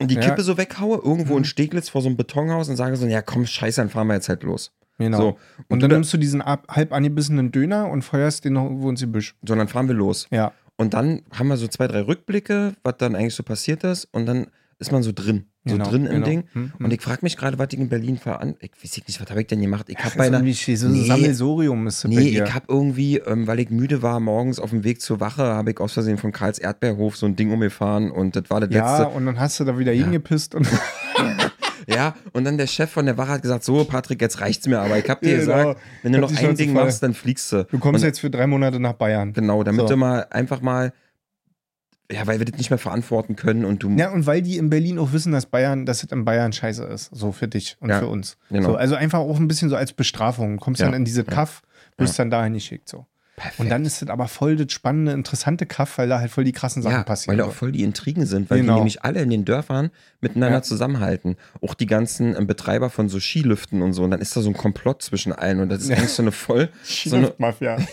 und die Ja. Kippe so weghaue, irgendwo Mhm. in Steglitz vor so einem Betonhaus und sage so, ja komm, scheiße, dann fahren wir jetzt halt los. Genau. So, und, und, dann du, nimmst du diesen ab, halb angebissenen Döner und feuerst den noch irgendwo ins Gebüsch. so, dann fahren wir los. Ja. Und dann haben wir so zwei, drei Rückblicke, was dann eigentlich so passiert ist und dann ist man so drin, so Genau, drin im genau. Ding. Hm, hm. Und ich frage mich gerade, was ich in Berlin veran... Ich weiß nicht, was habe ich denn gemacht? Ich habe bei einer... so Nee. ein Sammelsorium ist Nee, ich habe irgendwie, ähm, weil ich müde war, morgens auf dem Weg zur Wache, habe ich aus Versehen von Karls Erdbeerhof so ein Ding umgefahren und das war das ja, letzte. und dann hast du da wieder hingepisst und Ja, und dann der Chef von der Wache hat gesagt, so Patrick, jetzt reicht's mir, aber ich habe dir Ja, genau. gesagt, wenn du Hat noch ein Ding machst, dann fliegst du. du kommst und, jetzt für drei Monate nach Bayern. Genau, damit So. du mal einfach mal, ja, weil wir das nicht mehr verantworten können und du, Ja, und weil die in Berlin auch wissen, dass Bayern, dass es in Bayern scheiße ist, so für dich und Ja, für uns. genau. So, also einfach auch ein bisschen so als Bestrafung. Du kommst Ja, dann in diese Kaff, wirst dann dahin geschickt. So. perfekt. Und dann ist es aber voll das spannende, interessante Kaff, weil da halt voll die krassen Sachen ja, passieren. weil da auch voll die Intrigen sind, weil die Genau. nämlich alle in den Dörfern miteinander Ja. zusammenhalten. Auch die ganzen ähm, Betreiber von so Skilüften und so. Und dann ist da so ein Komplott zwischen allen. Und das ist Ja. eigentlich so eine voll. so eine, Mafia.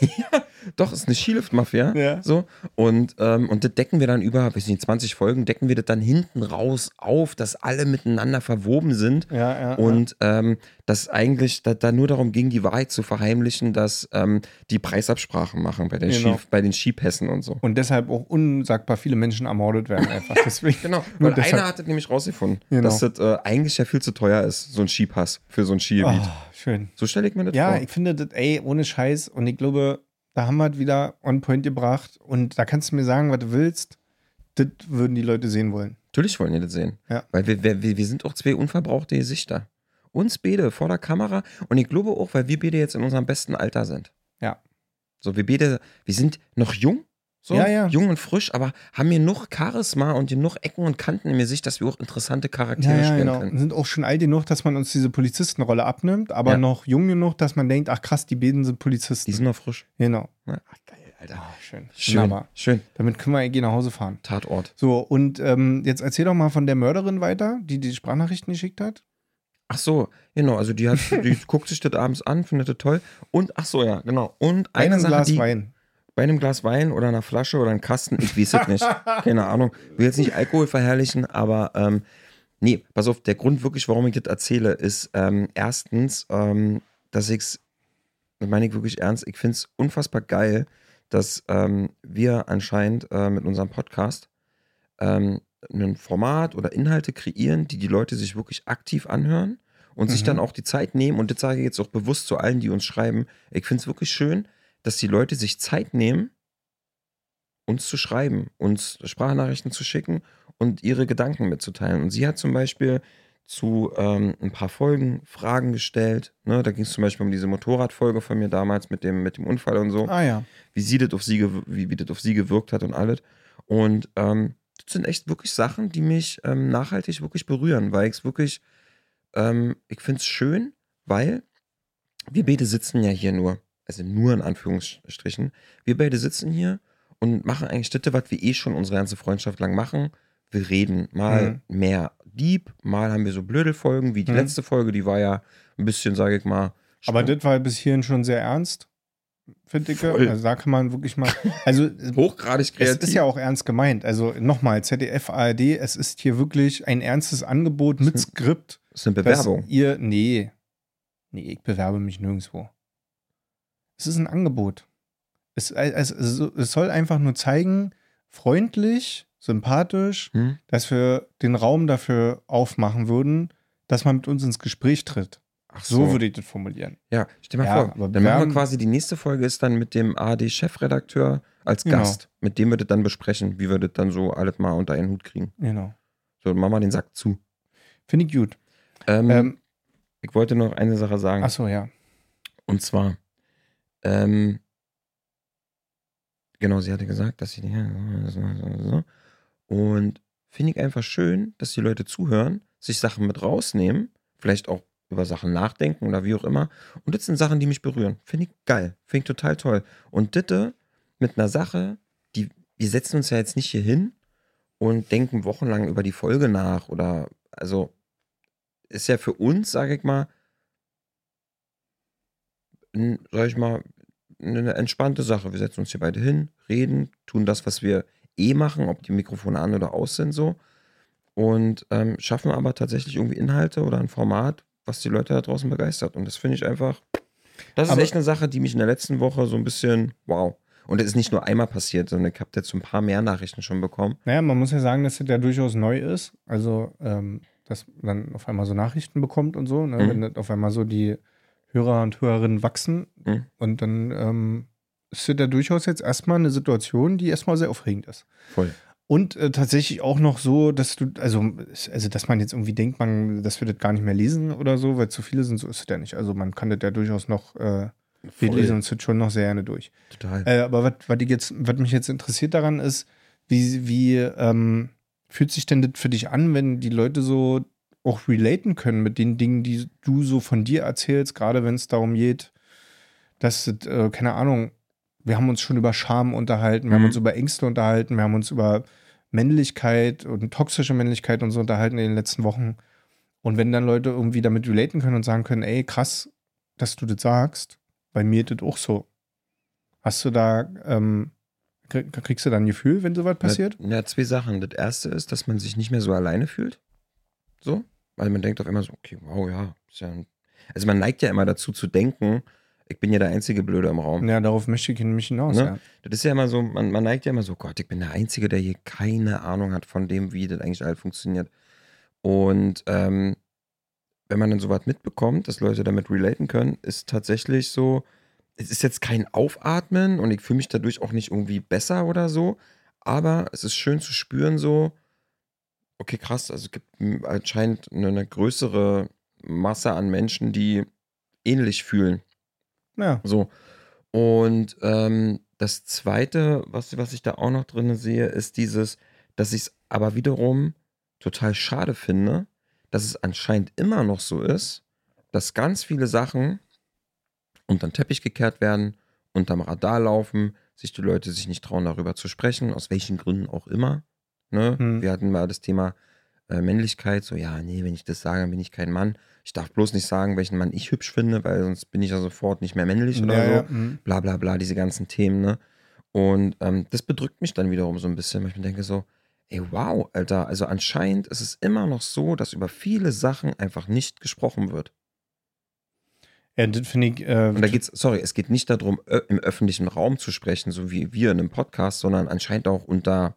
doch, ist eine Skilift-Mafia. Ja. So. Und, ähm, und das decken wir dann über, weiß nicht, 20 Folgen, decken wir das dann hinten raus auf, dass alle miteinander verwoben sind. Ja, ja. Und ähm, dass eigentlich da, da nur darum ging, die Wahrheit zu verheimlichen, dass ähm, die Preisabsprachen machen bei den, Genau. Ski, bei den Skipässen und so. und deshalb auch unsagbar viele Menschen ermordet werden einfach. Deswegen. Genau, weil deshalb. einer hat das nämlich rausgefunden, Genau. dass das äh, eigentlich ja viel zu teuer ist, so ein Skipass für so ein Skigebiet. Oh, schön. So stelle ich mir das Ja, vor. ich finde das, ey, ohne Scheiß. Und ich glaube, da haben wir es wieder on point gebracht. Und da kannst du mir sagen, was du willst. Das würden die Leute sehen wollen. Natürlich wollen die das sehen. Ja. Weil wir, wir, wir wir sind auch zwei unverbrauchte Gesichter. Uns beide vor der Kamera. Und ich glaube auch, weil wir beide jetzt in unserem besten Alter sind. Ja. So, wir beide, wir sind noch jung. So, Ja, ja. jung und frisch, aber haben genug Charisma und genug Ecken und Kanten in mir Gesicht, dass wir auch interessante Charaktere Ja, ja, spielen genau. können. Sind auch schon alt genug, dass man uns diese Polizistenrolle abnimmt, aber Ja. noch jung genug, dass man denkt, ach krass, die beiden sind Polizisten. Die sind noch frisch. genau. Ne? Ach, geil, Alter. Ah, schön. Schön, Wunderbar. schön. Damit können wir eigentlich nach Hause fahren. Tatort. So, und ähm, jetzt erzähl doch mal von der Mörderin weiter, die die Sprachnachrichten geschickt hat. Ach so, genau. Also die hat, die guckt sich das abends an, findet das toll. Und ach so, ja, genau. Und eine einem Sache, Glas die, Wein. Bei einem Glas Wein oder einer Flasche oder einem Kasten, ich weiß es nicht. Keine Ahnung. Will jetzt nicht Alkohol verherrlichen, aber ähm, nee, pass auf, der Grund wirklich, warum ich das erzähle, ist ähm, erstens, ähm, dass ich's, das meine ich wirklich ernst, ich finde es unfassbar geil, dass ähm, wir anscheinend äh, mit unserem Podcast ähm, ein Format oder Inhalte kreieren, die die Leute sich wirklich aktiv anhören und sich Mhm. dann auch die Zeit nehmen. Und das sage ich jetzt auch bewusst zu allen, die uns schreiben. Ich finde es wirklich schön, dass die Leute sich Zeit nehmen, uns zu schreiben, uns Sprachnachrichten zu schicken und ihre Gedanken mitzuteilen. Und sie hat zum Beispiel zu ähm, ein paar Folgen Fragen gestellt. Ne? Da ging es zum Beispiel um diese Motorradfolge von mir damals mit dem, mit dem Unfall und so Ah ja. wie sie das auf sie, wie, wie das auf sie gewirkt hat und alles. Und ähm, das sind echt wirklich Sachen, die mich ähm, nachhaltig wirklich berühren, weil ich es wirklich, ähm, ich finde es schön, weil wir beide sitzen ja hier nur, also nur in Anführungsstrichen, wir beide sitzen hier und machen eigentlich das, was wir eh schon unsere ganze Freundschaft lang machen. Wir reden mal mehr deep, mal haben wir so Blödelfolgen, wie die Mhm. letzte Folge, die war ja ein bisschen, sage ich mal, Aber das war bis hierhin schon sehr ernst, finde ich. Voll. Also da kann man wirklich mal. Also hochgradig es kreativ. ist ja auch ernst gemeint. Also nochmal, ZDF, ARD, es ist hier wirklich ein ernstes Angebot mit Skript. das ist eine Bewerbung. Ihr, nee. Nee, ich bewerbe mich nirgendwo. Es ist ein Angebot. Es, es, es, es soll einfach nur zeigen, freundlich, sympathisch, Hm? dass wir den Raum dafür aufmachen würden, dass man mit uns ins Gespräch tritt. Ach So, würde ich das formulieren. Ja, stell mal Ja, vor, dann machen wir quasi die nächste Folge ist dann mit dem ARD-Chefredakteur als Genau. Gast. Mit dem wir das dann besprechen, wie wir das dann so alles mal unter einen Hut kriegen. Genau. So, dann machen wir den Sack zu. Finde ich gut. Ähm, Ähm, ich wollte noch eine Sache sagen. achso, ja. Und zwar, ähm, genau, sie hatte gesagt, dass sie so. Und finde ich einfach schön, dass die Leute zuhören, sich Sachen mit rausnehmen, vielleicht auch über Sachen nachdenken oder wie auch immer. Und das sind Sachen, die mich berühren. Finde ich geil. Finde ich total toll. Und Ditte mit einer Sache, die, wir setzen uns ja jetzt nicht hier hin und denken wochenlang über die Folge nach oder, also, ist ja für uns, sage ich mal, n- sag ich mal, eine entspannte Sache. Wir setzen uns hier beide hin, reden, tun das, was wir eh machen, ob die Mikrofone an oder aus sind, so. und ähm, schaffen aber tatsächlich irgendwie Inhalte oder ein Format, was die Leute da draußen begeistert. Und das finde ich einfach, das ist Aber- echt eine Sache, die mich in der letzten Woche so ein bisschen, wow. Und es ist nicht nur einmal passiert, sondern ich habe jetzt so ein paar mehr Nachrichten schon bekommen. Naja, man muss ja sagen, dass das ja durchaus neu ist. Also, ähm, dass man auf einmal so Nachrichten bekommt und so, ne? Mhm. wenn das auf einmal so die Hörer und Hörerinnen wachsen. Mhm. Und dann ähm, ist das ja durchaus jetzt erstmal eine Situation, die erstmal sehr aufregend ist. Voll. Und äh, tatsächlich auch noch so, dass du, also, also, dass man jetzt irgendwie denkt, man, dass wir das gar nicht mehr lesen oder so, weil zu viele sind, so ist es ja nicht. Also man kann das ja durchaus noch, äh, wir lesen uns das schon noch sehr gerne durch. Total. Äh, aber was, was, ich jetzt, was mich jetzt interessiert daran ist, wie, wie ähm, fühlt sich denn das für dich an, wenn die Leute so auch relaten können mit den Dingen, die du so von dir erzählst, gerade wenn es darum geht, dass, das, äh, keine Ahnung, wir haben uns schon über Scham unterhalten, wir haben Mhm. uns über Ängste unterhalten, wir haben uns über Männlichkeit und toxische Männlichkeit und so unterhalten in den letzten Wochen. Und wenn dann Leute irgendwie damit relaten können und sagen können, ey, krass, dass du das sagst, bei mir ist das auch so. Hast du da, ähm, krieg- kriegst du da ein Gefühl, wenn sowas passiert? Ja, zwei Sachen. Das erste ist, dass man sich nicht mehr so alleine fühlt. So. Weil man denkt auf einmal so, okay, wow, ja. Ist ja ein also man neigt ja immer dazu zu denken, ich bin ja der einzige Blöde im Raum. Ja, darauf möchte ich nämlich hinaus. Ne? Ja. Das ist ja immer so, man, man neigt ja immer so, Gott, ich bin der Einzige, der hier keine Ahnung hat von dem, wie das eigentlich alles funktioniert. Und ähm, wenn man dann sowas mitbekommt, dass Leute damit relaten können, ist tatsächlich so, es ist jetzt kein Aufatmen und ich fühle mich dadurch auch nicht irgendwie besser oder so, aber es ist schön zu spüren so, okay, krass, also es gibt anscheinend eine, eine größere Masse an Menschen, die ähnlich fühlen. ja. So. Und ähm, das Zweite, was, was ich da auch noch drin sehe, ist dieses, dass ich es aber wiederum total schade finde, dass es anscheinend immer noch so ist, dass ganz viele Sachen unter den Teppich gekehrt werden, unterm Radar laufen, sich die Leute sich nicht trauen, darüber zu sprechen, aus welchen Gründen auch immer. Ne? Hm. Wir hatten mal das Thema äh, Männlichkeit, so ja, nee, wenn ich das sage, dann bin ich kein Mann. Ich darf bloß nicht sagen, welchen Mann ich hübsch finde, weil sonst bin ich ja sofort nicht mehr männlich oder ja, so ja. mhm. bla bla bla, diese ganzen Themen, ne? Und ähm, das bedrückt mich dann wiederum so ein bisschen, weil ich mir denke so, ey, wow, Alter, also anscheinend ist es immer noch so, dass über viele Sachen einfach nicht gesprochen wird. ja, das finde ich. Äh, Und da geht's, sorry, es geht nicht darum, im öffentlichen Raum zu sprechen, so wie wir in einem Podcast, sondern anscheinend auch unter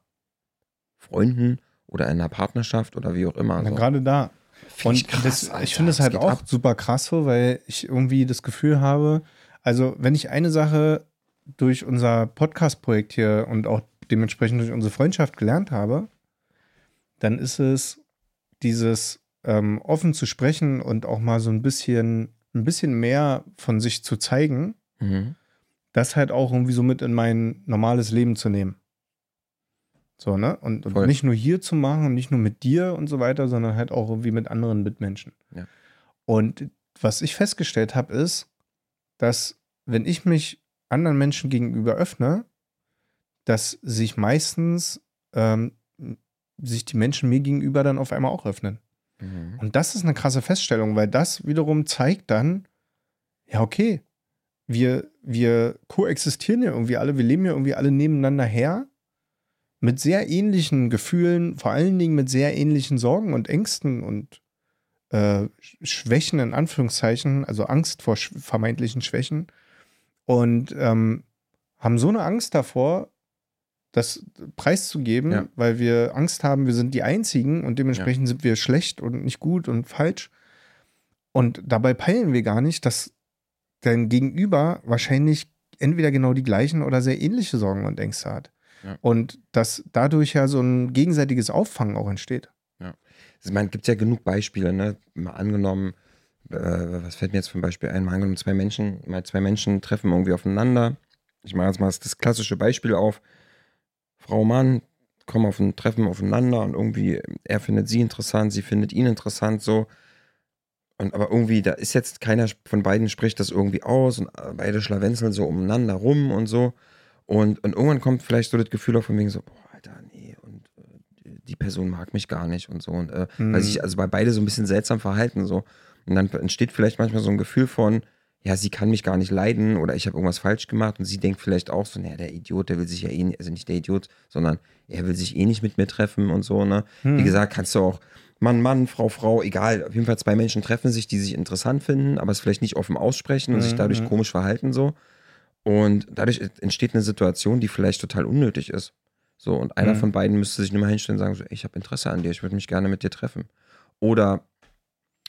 Freunden oder in einer Partnerschaft oder wie auch immer. So. gerade da. Find Und ich krass, das, ich finde es das halt auch ab. super krass so, weil ich irgendwie das Gefühl habe, also wenn ich eine Sache durch unser Podcast-Projekt hier und auch dementsprechend durch unsere Freundschaft gelernt habe, dann ist es dieses ähm, offen zu sprechen und auch mal so ein bisschen, ein bisschen mehr von sich zu zeigen, Mhm. das halt auch irgendwie so mit in mein normales Leben zu nehmen. So, ne? Und, und nicht nur hier zu machen und nicht nur mit dir und so weiter, sondern halt auch irgendwie mit anderen Mitmenschen. Ja. Und was ich festgestellt habe, ist, dass wenn ich mich anderen Menschen gegenüber öffne, dass sich meistens ähm, sich die Menschen mir gegenüber dann auf einmal auch öffnen. Mhm. Und das ist eine krasse Feststellung, weil das wiederum zeigt dann, ja, okay, wir, wir koexistieren ja irgendwie alle, wir leben ja irgendwie alle nebeneinander her, mit sehr ähnlichen Gefühlen, vor allen Dingen mit sehr ähnlichen Sorgen und Ängsten und äh, Schwächen in Anführungszeichen, also Angst vor sch vermeintlichen Schwächen. Und ähm, haben so eine Angst davor, das preiszugeben, Ja. weil wir Angst haben, wir sind die Einzigen und dementsprechend sind wir schlecht und nicht gut und falsch. Und dabei peilen wir gar nicht, dass dein Gegenüber wahrscheinlich entweder genau die gleichen oder sehr ähnliche Sorgen und Ängste hat. Ja. Und dass dadurch ja so ein gegenseitiges Auffangen auch entsteht. Ich meine, gibt ja genug Beispiele, ne? Mal angenommen, äh, was fällt mir jetzt zum Beispiel ein? Mal angenommen, zwei Menschen, mal zwei Menschen treffen irgendwie aufeinander. Ich mache jetzt mal das klassische Beispiel auf. Frau, Mann kommen auf ein Treffen aufeinander und irgendwie, er findet sie interessant, sie findet ihn interessant, so. Und aber irgendwie, da ist jetzt keiner von beiden spricht das irgendwie aus und äh, beide schlawenzeln so umeinander rum und so. Und, und irgendwann kommt vielleicht so das Gefühl auf von wegen so, boah, Alter, nee, und äh, die Person mag mich gar nicht und so. Und äh, Hm. weil sich also bei beide so ein bisschen seltsam verhalten so. Und dann entsteht vielleicht manchmal so ein Gefühl von, ja, sie kann mich gar nicht leiden oder ich habe irgendwas falsch gemacht und sie denkt vielleicht auch so, naja, der Idiot, der will sich ja eh, nicht, also nicht der Idiot, sondern er will sich eh nicht mit mir treffen und so, ne? Hm. Wie gesagt, kannst du auch Mann, Mann, Frau, Frau, egal, auf jeden Fall zwei Menschen treffen sich, die sich interessant finden, aber es vielleicht nicht offen aussprechen und sich dadurch Mhm. komisch verhalten so. Und dadurch entsteht eine Situation, die vielleicht total unnötig ist. So, und einer Mhm. von beiden müsste sich nur mal hinstellen und sagen, so, ey, ich habe Interesse an dir, ich würde mich gerne mit dir treffen. Oder,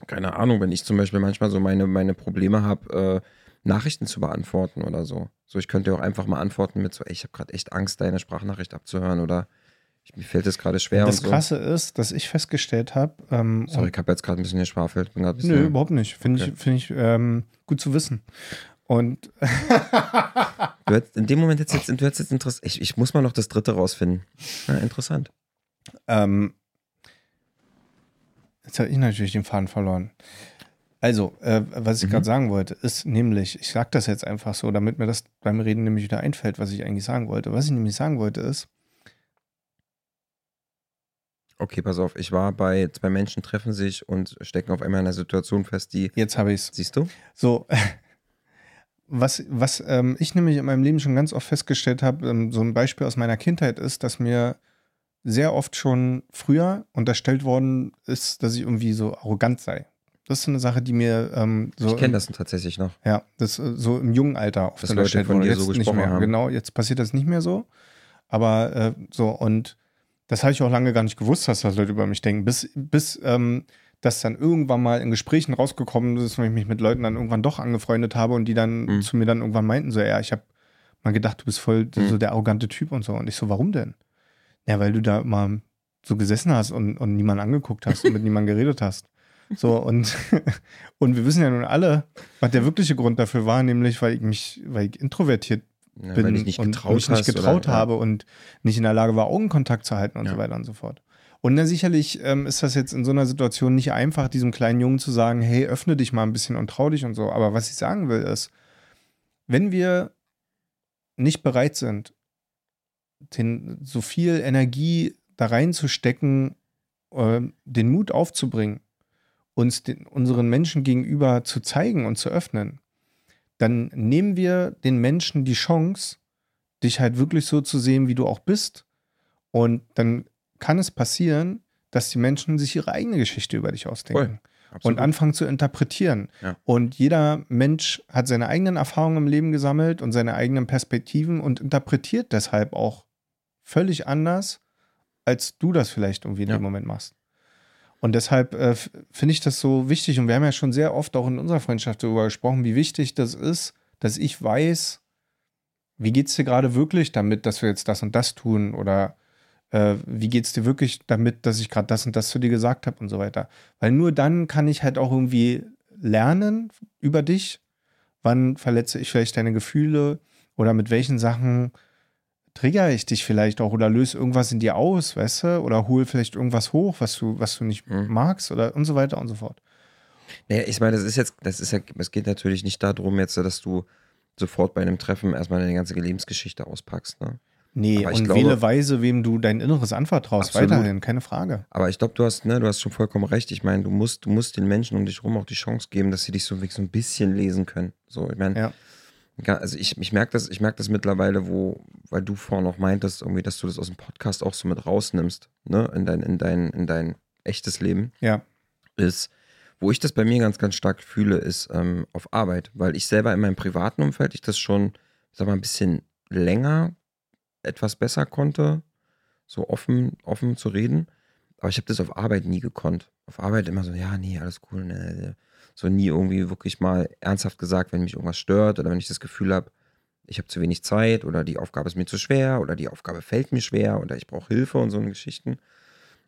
keine Ahnung, wenn ich zum Beispiel manchmal so meine, meine Probleme habe, äh, Nachrichten zu beantworten oder so. So, ich könnte auch einfach mal antworten mit so, ey, ich habe gerade echt Angst, deine Sprachnachricht abzuhören oder ich, mir fällt es gerade schwer das so. Krasse ist, dass ich festgestellt habe, ähm, Sorry, ich habe jetzt gerade ein bisschen. Bin ein bisschen, Nö, überhaupt nicht. Finde Okay. ich, find ich ähm, gut zu wissen. Und Du hättest, in dem Moment jetzt, jetzt, du hättest jetzt Interesse. Ich, ich muss mal noch das dritte rausfinden. Ja, interessant. ähm, jetzt habe ich natürlich den Faden verloren. Also, äh, was ich Mhm. gerade sagen wollte, ist nämlich, ich sage das jetzt einfach so, damit mir das beim Reden nämlich wieder einfällt, was ich eigentlich sagen wollte. Was ich nämlich sagen wollte ist, Okay, pass auf. Ich war bei zwei Menschen treffen sich und stecken auf einmal in einer Situation fest, die. jetzt habe ich es. Siehst du? So, was, was ähm, ich nämlich in meinem Leben schon ganz oft festgestellt habe, ähm, so ein Beispiel aus meiner Kindheit ist, dass mir sehr oft schon früher unterstellt worden ist, dass ich irgendwie so arrogant sei. Das ist so eine Sache, die mir ähm, so. ich kenne das tatsächlich noch. Ja, das äh, so im jungen Alter oft Leute unterstellt von wurde. dir Jetzt so nicht gesprochen mehr. haben. Genau, jetzt passiert das nicht mehr so. Aber äh, so, und das habe ich auch lange gar nicht gewusst, dass das Leute über mich denken. Bis, bis ähm, das dann irgendwann mal in Gesprächen rausgekommen ist, wenn ich mich mit Leuten dann irgendwann doch angefreundet habe und die dann Mhm. zu mir dann irgendwann meinten, so, ja, ich habe mal gedacht, du bist voll so Mhm. der arrogante Typ und so. Und ich so, warum denn? Ja, weil du da immer so gesessen hast und, und niemanden angeguckt hast und mit niemandem geredet hast. So, und, und wir wissen ja nun alle, was der wirkliche Grund dafür war, nämlich weil ich mich, weil ich introvertiert Ja, bin weil ich nicht und mich nicht getraut oder, habe und nicht in der Lage war, Augenkontakt zu halten und Ja. so weiter und so fort. Und na, sicherlich ähm, ist das jetzt in so einer Situation nicht einfach, diesem kleinen Jungen zu sagen, hey, öffne dich mal ein bisschen und trau dich und so. Aber was ich sagen will ist, wenn wir nicht bereit sind, den, so viel Energie da reinzustecken, äh, den Mut aufzubringen, uns den, unseren Menschen gegenüber zu zeigen und zu öffnen, dann nehmen wir den Menschen die Chance, dich halt wirklich so zu sehen, wie du auch bist. Und dann kann es passieren, dass die Menschen sich ihre eigene Geschichte über dich ausdenken und anfangen zu interpretieren. Ja. Und jeder Mensch hat seine eigenen Erfahrungen im Leben gesammelt und seine eigenen Perspektiven und interpretiert deshalb auch völlig anders, als du das vielleicht irgendwie in Ja. dem Moment machst. Und deshalb äh, finde ich das so wichtig. Und wir haben ja schon sehr oft auch in unserer Freundschaft darüber gesprochen, wie wichtig das ist, dass ich weiß, wie geht es dir gerade wirklich damit, dass wir jetzt das und das tun? Oder äh, wie geht es dir wirklich damit, dass ich gerade das und das zu dir gesagt habe und so weiter. Weil nur dann kann ich halt auch irgendwie lernen über dich. Wann verletze ich vielleicht deine Gefühle oder mit welchen Sachen trigger ich dich vielleicht auch oder löse irgendwas in dir aus, weißt du? Oder hole vielleicht irgendwas hoch, was du, was du nicht Mhm. magst oder und so weiter und so fort. Naja, ich meine, das ist jetzt, das ist ja, es geht natürlich nicht darum, jetzt, dass du sofort bei einem Treffen erstmal deine ganze Lebensgeschichte auspackst, ne? Nee, Aber und glaube- wähle weise, wem du dein Inneres anvertraust, Absolut. weiterhin, keine Frage. Aber ich glaube, du hast, ne, du hast schon vollkommen recht. Ich meine, du musst, du musst den Menschen um dich rum auch die Chance geben, dass sie dich so, so ein bisschen lesen können. So, ich meine, Ja. ja, also ich, ich merke das, ich merke das mittlerweile, wo, weil du vorhin auch meintest, irgendwie, dass du das aus dem Podcast auch so mit rausnimmst, ne, in dein, in dein, in dein echtes Leben, Ja. ist, wo ich das bei mir ganz, ganz stark fühle, ist ähm, auf Arbeit, weil ich selber in meinem privaten Umfeld, ich das schon, sag mal, ein bisschen länger etwas besser konnte, so offen, offen zu reden. Aber ich habe das auf Arbeit nie gekonnt. Auf Arbeit immer so, ja, nee, alles cool. Ne, so nie irgendwie wirklich mal ernsthaft gesagt, wenn mich irgendwas stört oder wenn ich das Gefühl habe, ich habe zu wenig Zeit oder die Aufgabe ist mir zu schwer oder die Aufgabe fällt mir schwer oder ich brauche Hilfe und so eine Geschichten.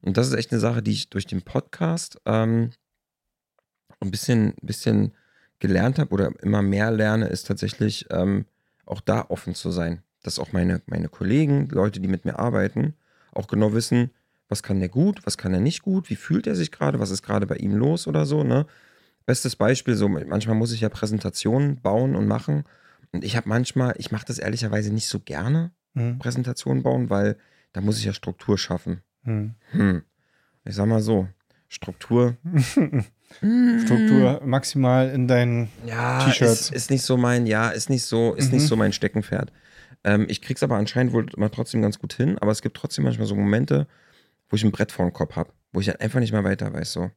Und das ist echt eine Sache, die ich durch den Podcast ähm, ein bisschen, bisschen gelernt habe oder immer mehr lerne, ist tatsächlich ähm, auch da offen zu sein. Dass auch meine, meine Kollegen, Leute, die mit mir arbeiten, auch genau wissen, was kann der gut, was kann er nicht gut, wie fühlt er sich gerade, was ist gerade bei ihm los oder so, ne? Bestes Beispiel, so manchmal muss ich ja Präsentationen bauen und machen. Und ich habe manchmal, ich mache das ehrlicherweise nicht so gerne, Hm. Präsentationen bauen, weil da muss ich ja Struktur schaffen. Hm. Hm. Ich sag mal so, Struktur Struktur maximal in deinen Ja, T-Shirts. ist, ist nicht so mein, ja, ist nicht so, ist nicht Mhm. so mein Steckenpferd. Ähm, ich krieg's aber anscheinend wohl immer trotzdem ganz gut hin, aber es gibt trotzdem manchmal so Momente, wo ich ein Brett vor dem Kopf habe, wo ich halt einfach nicht mehr weiter weiß, so.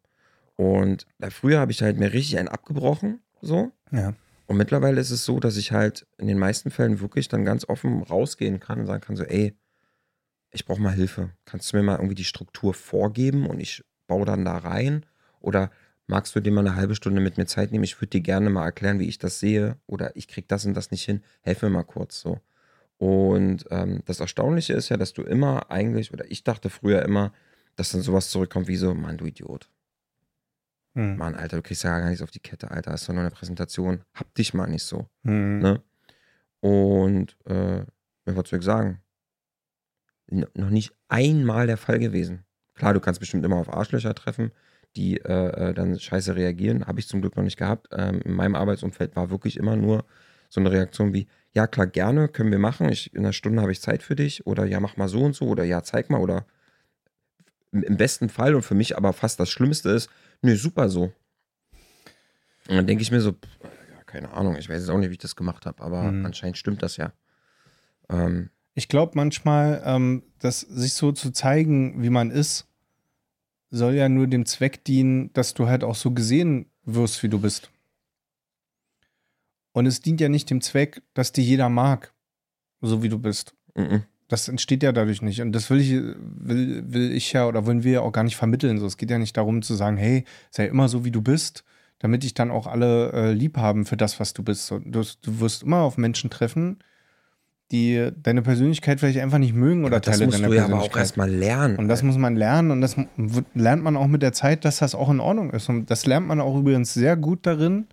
Und äh, früher habe ich halt mir richtig einen abgebrochen, so. Ja. Und mittlerweile ist es so, dass ich halt in den meisten Fällen wirklich dann ganz offen rausgehen kann und sagen kann, so, ey, ich brauche mal Hilfe. Kannst du mir mal irgendwie die Struktur vorgeben und ich baue dann da rein? Oder magst du dir mal eine halbe Stunde mit mir Zeit nehmen? Ich würde dir gerne mal erklären, wie ich das sehe. Oder ich krieg das und das nicht hin. Helf mir mal kurz so. Und ähm, das Erstaunliche ist ja, dass du immer eigentlich, oder ich dachte früher immer, dass dann sowas zurückkommt wie so, Mann, du Idiot. Hm. Mann, Alter, du kriegst ja gar nichts auf die Kette, Alter. Ist doch nur eine Präsentation. Hab dich mal nicht so. Hm. Ne? Und äh, was wolltest du sagen? N noch nicht einmal der Fall gewesen. Klar, du kannst bestimmt immer auf Arschlöcher treffen, die äh, äh, dann scheiße reagieren. Habe ich zum Glück noch nicht gehabt. Ähm, in meinem Arbeitsumfeld war wirklich immer nur so eine Reaktion wie, ja klar, gerne, können wir machen. Ich, in einer Stunde habe ich Zeit für dich. Oder ja, mach mal so und so. Oder ja, zeig mal. Oder im, besten Fall und für mich aber fast das Schlimmste ist, nö, super so. Und dann denke ich mir so, pff, ja, keine Ahnung, ich weiß jetzt auch nicht, wie ich das gemacht habe, aber Mhm. anscheinend stimmt das ja. Ähm, Ich glaube manchmal, ähm, dass sich so zu zeigen, wie man ist, soll ja nur dem Zweck dienen, dass du halt auch so gesehen wirst, wie du bist. Und es dient ja nicht dem Zweck, dass dir jeder mag, so wie du bist. mhm. Das entsteht ja dadurch nicht. Und das will ich, will, will ich ja oder wollen wir ja auch gar nicht vermitteln. So, es geht ja nicht darum zu sagen, hey, sei immer so, wie du bist, damit dich dann auch alle äh, lieb haben für das, was du bist. So, du, du wirst immer auf Menschen treffen, die deine Persönlichkeit vielleicht einfach nicht mögen oder das Teile musst deiner du ja aber auch Persönlichkeit. erstmal lernen. Und das muss man lernen und das lernt man auch mit der Zeit, dass das auch in Ordnung ist. Und das lernt man auch übrigens sehr gut darin,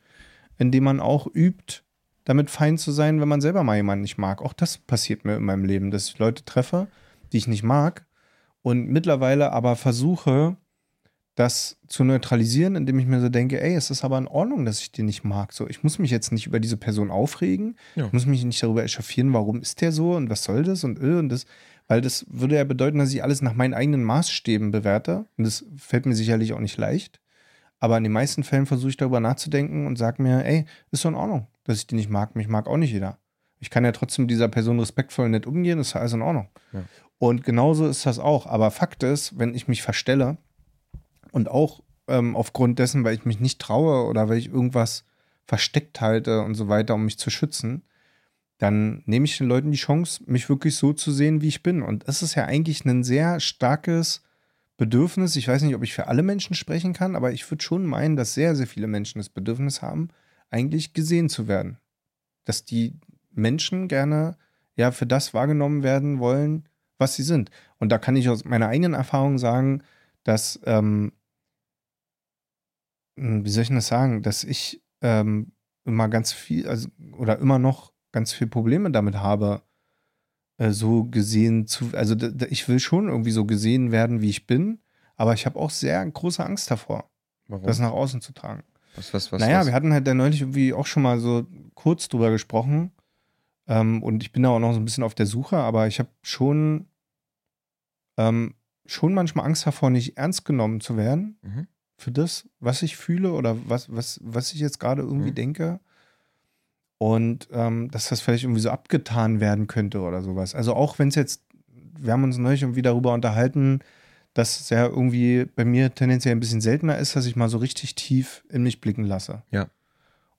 indem man auch übt, damit fein zu sein, wenn man selber mal jemanden nicht mag. Auch das passiert mir in meinem Leben, dass ich Leute treffe, die ich nicht mag und mittlerweile aber versuche, das zu neutralisieren, indem ich mir so denke, ey, es ist aber in Ordnung, dass ich den nicht mag. So, ich muss mich jetzt nicht über diese Person aufregen, Ja. ich muss mich nicht darüber echauffieren, warum ist der so und was soll das und äh, und das, weil das würde ja bedeuten, dass ich alles nach meinen eigenen Maßstäben bewerte und das fällt mir sicherlich auch nicht leicht. Aber in den meisten Fällen versuche ich darüber nachzudenken und sage mir, ey, ist doch in Ordnung, dass ich die nicht mag. Mich mag auch nicht jeder. Ich kann ja trotzdem dieser Person respektvoll und nett umgehen, ist alles in Ordnung. Ja. Und genauso ist das auch. Aber Fakt ist, wenn ich mich verstelle und auch ähm, aufgrund dessen, weil ich mich nicht traue oder weil ich irgendwas versteckt halte und so weiter, um mich zu schützen, dann nehme ich den Leuten die Chance, mich wirklich so zu sehen, wie ich bin. Und das ist ja eigentlich ein sehr starkes Bedürfnis. Ich weiß nicht, ob ich für alle Menschen sprechen kann, aber ich würde schon meinen, dass sehr, sehr viele Menschen das Bedürfnis haben, eigentlich gesehen zu werden. Dass die Menschen gerne ja für das wahrgenommen werden wollen, was sie sind. Und da kann ich aus meiner eigenen Erfahrung sagen, dass, ähm, wie soll ich das sagen, dass ich ähm, immer ganz viel, also oder immer noch ganz viel Probleme damit habe, äh, so gesehen zu, also ich will schon irgendwie so gesehen werden, wie ich bin, aber ich habe auch sehr große Angst davor, Warum? das nach außen zu tragen. was, was, was, naja, was? wir hatten halt da neulich irgendwie auch schon mal so kurz drüber gesprochen. Ähm, und ich bin da auch noch so ein bisschen auf der Suche, aber ich habe schon, ähm, schon manchmal Angst davor, nicht ernst genommen zu werden Mhm. für das, was ich fühle oder was, was, was ich jetzt gerade irgendwie Mhm. denke. Und ähm, dass das vielleicht irgendwie so abgetan werden könnte oder sowas. Also auch wenn es jetzt, wir haben uns neulich irgendwie darüber unterhalten, dass es ja irgendwie bei mir tendenziell ein bisschen seltener ist, dass ich mal so richtig tief in mich blicken lasse. Ja.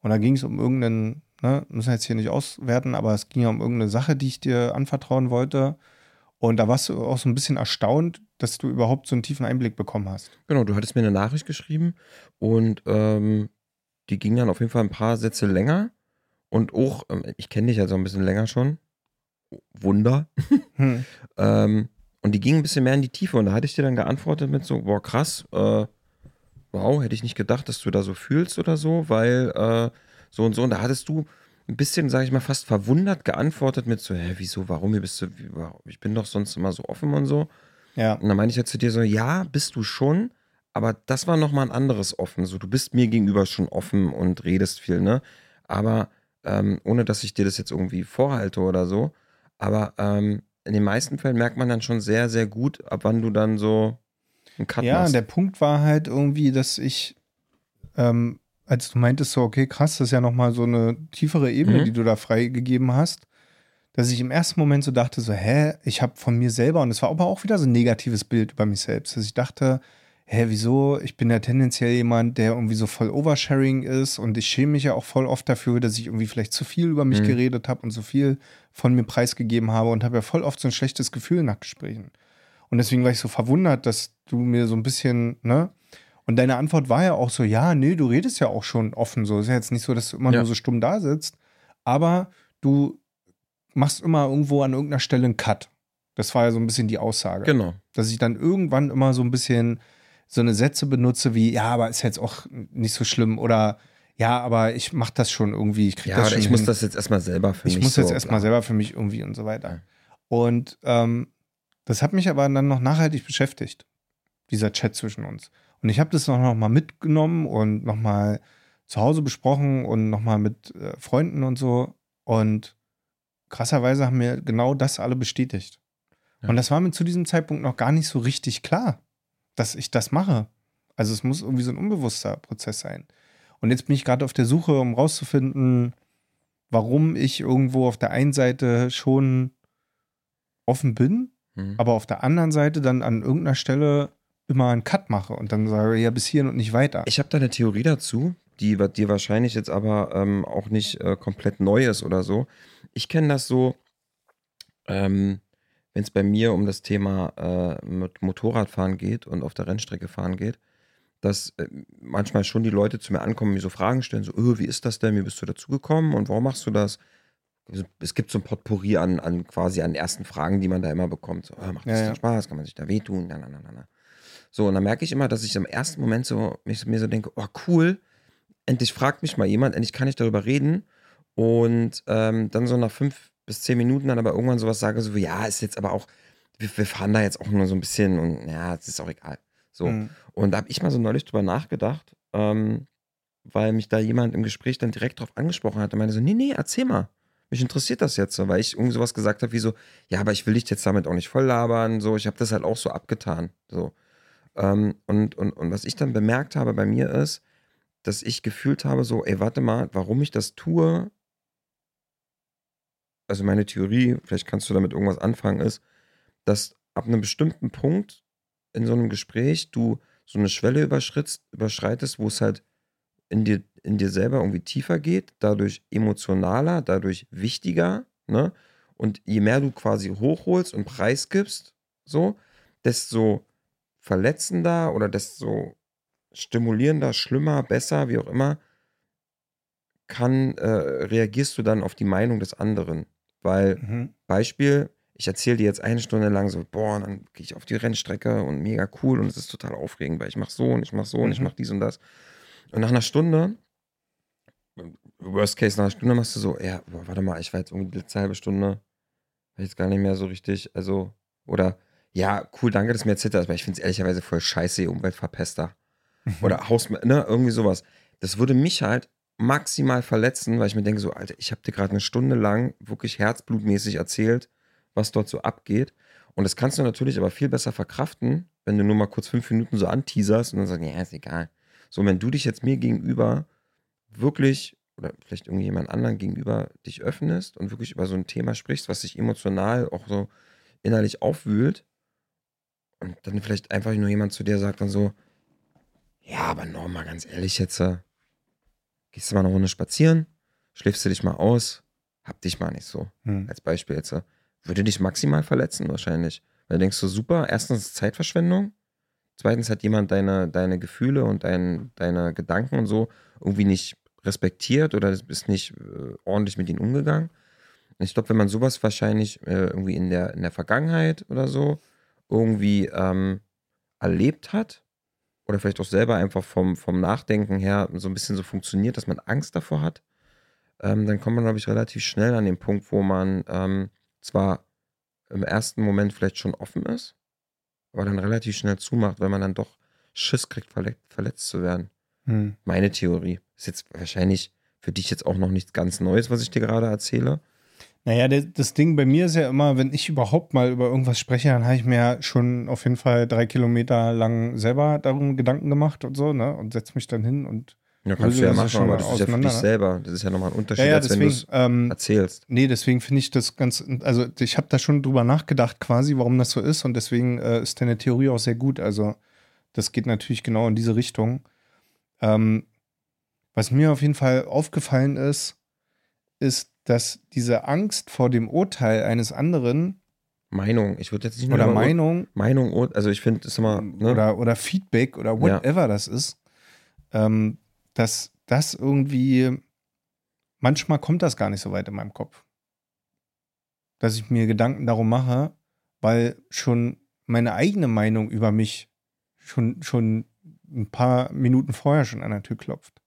Und da ging es um irgendeinen, ne, müssen wir jetzt hier nicht auswerten, aber es ging ja um irgendeine Sache, die ich dir anvertrauen wollte. Und da warst du auch so ein bisschen erstaunt, dass du überhaupt so einen tiefen Einblick bekommen hast. Genau, du hattest mir eine Nachricht geschrieben und ähm, die ging dann auf jeden Fall ein paar Sätze länger. Und auch, ähm, ich kenne dich ja so ein bisschen länger schon. Wunder. Hm. Ähm, und die ging ein bisschen mehr in die Tiefe. Und da hatte ich dir dann geantwortet mit so, boah, krass, äh, wow, hätte ich nicht gedacht, dass du da so fühlst oder so, weil äh, so und so. Und da hattest du ein bisschen, sage ich mal, fast verwundert geantwortet mit so, hä, wieso, warum, wie bist du, wie, warum? ich bin doch sonst immer so offen und so. Ja. Und dann meine ich ja zu dir so, ja, bist du schon, aber das war nochmal ein anderes offen. So, du bist mir gegenüber schon offen und redest viel, ne? Aber ähm, ohne dass ich dir das jetzt irgendwie vorhalte oder so. Aber ähm, in den meisten Fällen merkt man dann schon sehr, sehr gut, ab wann du dann so einen Cut Ja, machst. der Punkt war halt irgendwie, dass ich ähm, als du meintest so, okay, krass, das ist ja nochmal so eine tiefere Ebene, Mhm. die du da freigegeben hast, dass ich im ersten Moment so dachte, so, hä, ich habe von mir selber, und es war aber auch wieder so ein negatives Bild über mich selbst, dass ich dachte, hä, wieso, ich bin ja tendenziell jemand, der irgendwie so voll Oversharing ist und ich schäme mich ja auch voll oft dafür, dass ich irgendwie vielleicht zu viel über mich Mhm. geredet habe und so viel von mir preisgegeben habe und habe ja voll oft so ein schlechtes Gefühl nach Gesprächen. Und deswegen war ich so verwundert, dass du mir so ein bisschen, ne? Und deine Antwort war ja auch so, ja, nee, du redest ja auch schon offen so. Ist ja jetzt nicht so, dass du immer Ja. nur so stumm da sitzt, aber du machst immer irgendwo an irgendeiner Stelle einen Cut. Das war ja so ein bisschen die Aussage. Genau. Dass ich dann irgendwann immer so ein bisschen so eine Sätze benutze wie, ja, aber ist jetzt auch nicht so schlimm oder ja, aber ich mach das schon irgendwie, ich krieg Ja, das schon ich muss hin das jetzt erstmal selber für ich mich muss so, jetzt erstmal selber für mich irgendwie und so weiter. Ja. Und ähm, das hat mich aber dann noch nachhaltig beschäftigt, dieser Chat zwischen uns. Und ich habe das noch, noch mal mitgenommen und noch mal zu Hause besprochen und noch mal mit äh, Freunden und so. Und krasserweise haben mir genau das alle bestätigt. Ja. Und das war mir zu diesem Zeitpunkt noch gar nicht so richtig klar, dass ich das mache. Also es muss irgendwie so ein unbewusster Prozess sein. Und jetzt bin ich gerade auf der Suche, um rauszufinden, warum ich irgendwo auf der einen Seite schon offen bin, Mhm. aber auf der anderen Seite dann an irgendeiner Stelle immer einen Cut mache und dann sage, ja, bis hierhin und nicht weiter. Ich habe da eine Theorie dazu, die dir wahrscheinlich jetzt aber ähm, auch nicht äh, komplett neu ist oder so. Ich kenne das so, ähm, wenn es bei mir um das Thema äh, mit Motorradfahren geht und auf der Rennstrecke fahren geht, dass äh, manchmal schon die Leute zu mir ankommen, mir so Fragen stellen, so, öh, wie ist das denn, wie bist du dazu gekommen und warum machst du das? Also, Es gibt so ein Potpourri an, an quasi an ersten Fragen, die man da immer bekommt. So, äh, macht das Ja, denn ja. Spaß? Kann man sich da wehtun? Na, na, na, na. So, und dann merke ich immer, dass ich im ersten Moment so mich, mir so denke, oh cool, endlich fragt mich mal jemand, endlich kann ich darüber reden. Und ähm, dann so nach fünf bis zehn Minuten dann aber irgendwann sowas sage, so, ja, ist jetzt aber auch, wir, wir fahren da jetzt auch nur so ein bisschen und ja, es ist auch egal. So. Mhm. Und da habe ich mal so neulich drüber nachgedacht, ähm, weil mich da jemand im Gespräch dann direkt drauf angesprochen hat und meinte so, nee, nee, erzähl mal. Mich interessiert das jetzt so, weil ich irgendwie sowas gesagt habe wie so, ja, aber ich will dich jetzt damit auch nicht voll labern, so, ich habe das halt auch so abgetan, so. Ähm, und, und, und was ich dann bemerkt habe bei mir ist, dass ich gefühlt habe, so, ey, warte mal, warum ich das tue, also meine Theorie, vielleicht kannst du damit irgendwas anfangen, ist, dass ab einem bestimmten Punkt in so einem Gespräch du so eine Schwelle überschreitest, wo es halt in dir, in dir selber irgendwie tiefer geht, dadurch emotionaler, dadurch wichtiger, ne? Und je mehr du quasi hochholst und preisgibst, so, desto verletzender oder desto stimulierender, schlimmer, besser, wie auch immer, kann, äh, reagierst du dann auf die Meinung des anderen. Weil, Mhm. Beispiel, ich erzähle dir jetzt eine Stunde lang so, boah, und dann gehe ich auf die Rennstrecke und mega cool und es ist total aufregend, weil ich mache so und ich mache so und ich Mhm. mache dies und das. Und nach einer Stunde, Worst Case, nach einer Stunde machst du so, ja, boah, warte mal, ich war jetzt irgendwie die letzte halbe Stunde, war jetzt gar nicht mehr so richtig, also, oder, ja, cool, danke, dass du mir erzählt hast, aber ich finde es ehrlicherweise voll scheiße, ihr Umweltverpester. Oder Haus, ne, irgendwie sowas. Das würde mich halt maximal verletzen, weil ich mir denke, so, Alter, ich habe dir gerade eine Stunde lang wirklich herzblutmäßig erzählt, was dort so abgeht. Und das kannst du natürlich aber viel besser verkraften, wenn du nur mal kurz fünf Minuten so anteaserst und dann sagst, ja, ist egal. So, wenn du dich jetzt mir gegenüber wirklich oder vielleicht irgendjemand anderen gegenüber dich öffnest und wirklich über so ein Thema sprichst, was dich emotional auch so innerlich aufwühlt und dann vielleicht einfach nur jemand zu dir sagt dann so, ja, aber nochmal ganz ehrlich jetzt, äh, gehst du mal eine Runde spazieren, schläfst du dich mal aus, hab dich mal nicht so. Mhm. Als Beispiel jetzt. Würde dich maximal verletzen wahrscheinlich. Weil du denkst so, super, erstens ist Zeitverschwendung, zweitens hat jemand deine, deine Gefühle und dein, deine Gedanken und so irgendwie nicht respektiert oder bist nicht äh, ordentlich mit ihnen umgegangen. Und ich glaube, wenn man sowas wahrscheinlich äh, irgendwie in der, in der Vergangenheit oder so irgendwie ähm, erlebt hat oder vielleicht auch selber einfach vom, vom Nachdenken her so ein bisschen so funktioniert, dass man Angst davor hat, ähm, dann kommt man, glaube ich, relativ schnell an den Punkt, wo man ähm, zwar im ersten Moment vielleicht schon offen ist, aber dann relativ schnell zumacht, weil man dann doch Schiss kriegt, verle verletzt zu werden. Mhm. Meine Theorie. Ist jetzt wahrscheinlich für dich jetzt auch noch nichts ganz Neues, was ich dir gerade erzähle. Naja, das Ding bei mir ist ja immer, wenn ich überhaupt mal über irgendwas spreche, dann habe ich mir ja schon auf jeden Fall drei Kilometer lang selber darum Gedanken gemacht und so, ne? Und setze mich dann hin und Ja, kannst du ja machen, aber das ist ja für dich selber. Das ist ja nochmal ein Unterschied, ja, ja, als deswegen, wenn du es ähm, erzählst. Nee, deswegen finde ich das ganz, also ich habe da schon drüber nachgedacht quasi, warum das so ist und deswegen äh, ist deine Theorie auch sehr gut. Also das geht natürlich genau in diese Richtung. Ähm, was mir auf jeden Fall aufgefallen ist, ist, dass diese Angst vor dem Urteil eines anderen Meinung, ich würde jetzt nicht nur oder Meinung Meinung, also ich finde, ist immer, ne? oder, oder Feedback oder whatever das ist, ähm, dass das irgendwie, manchmal kommt das gar nicht so weit in meinem Kopf. Dass ich mir Gedanken darum mache, weil schon meine eigene Meinung über mich schon, schon ein paar Minuten vorher schon an der Tür klopft.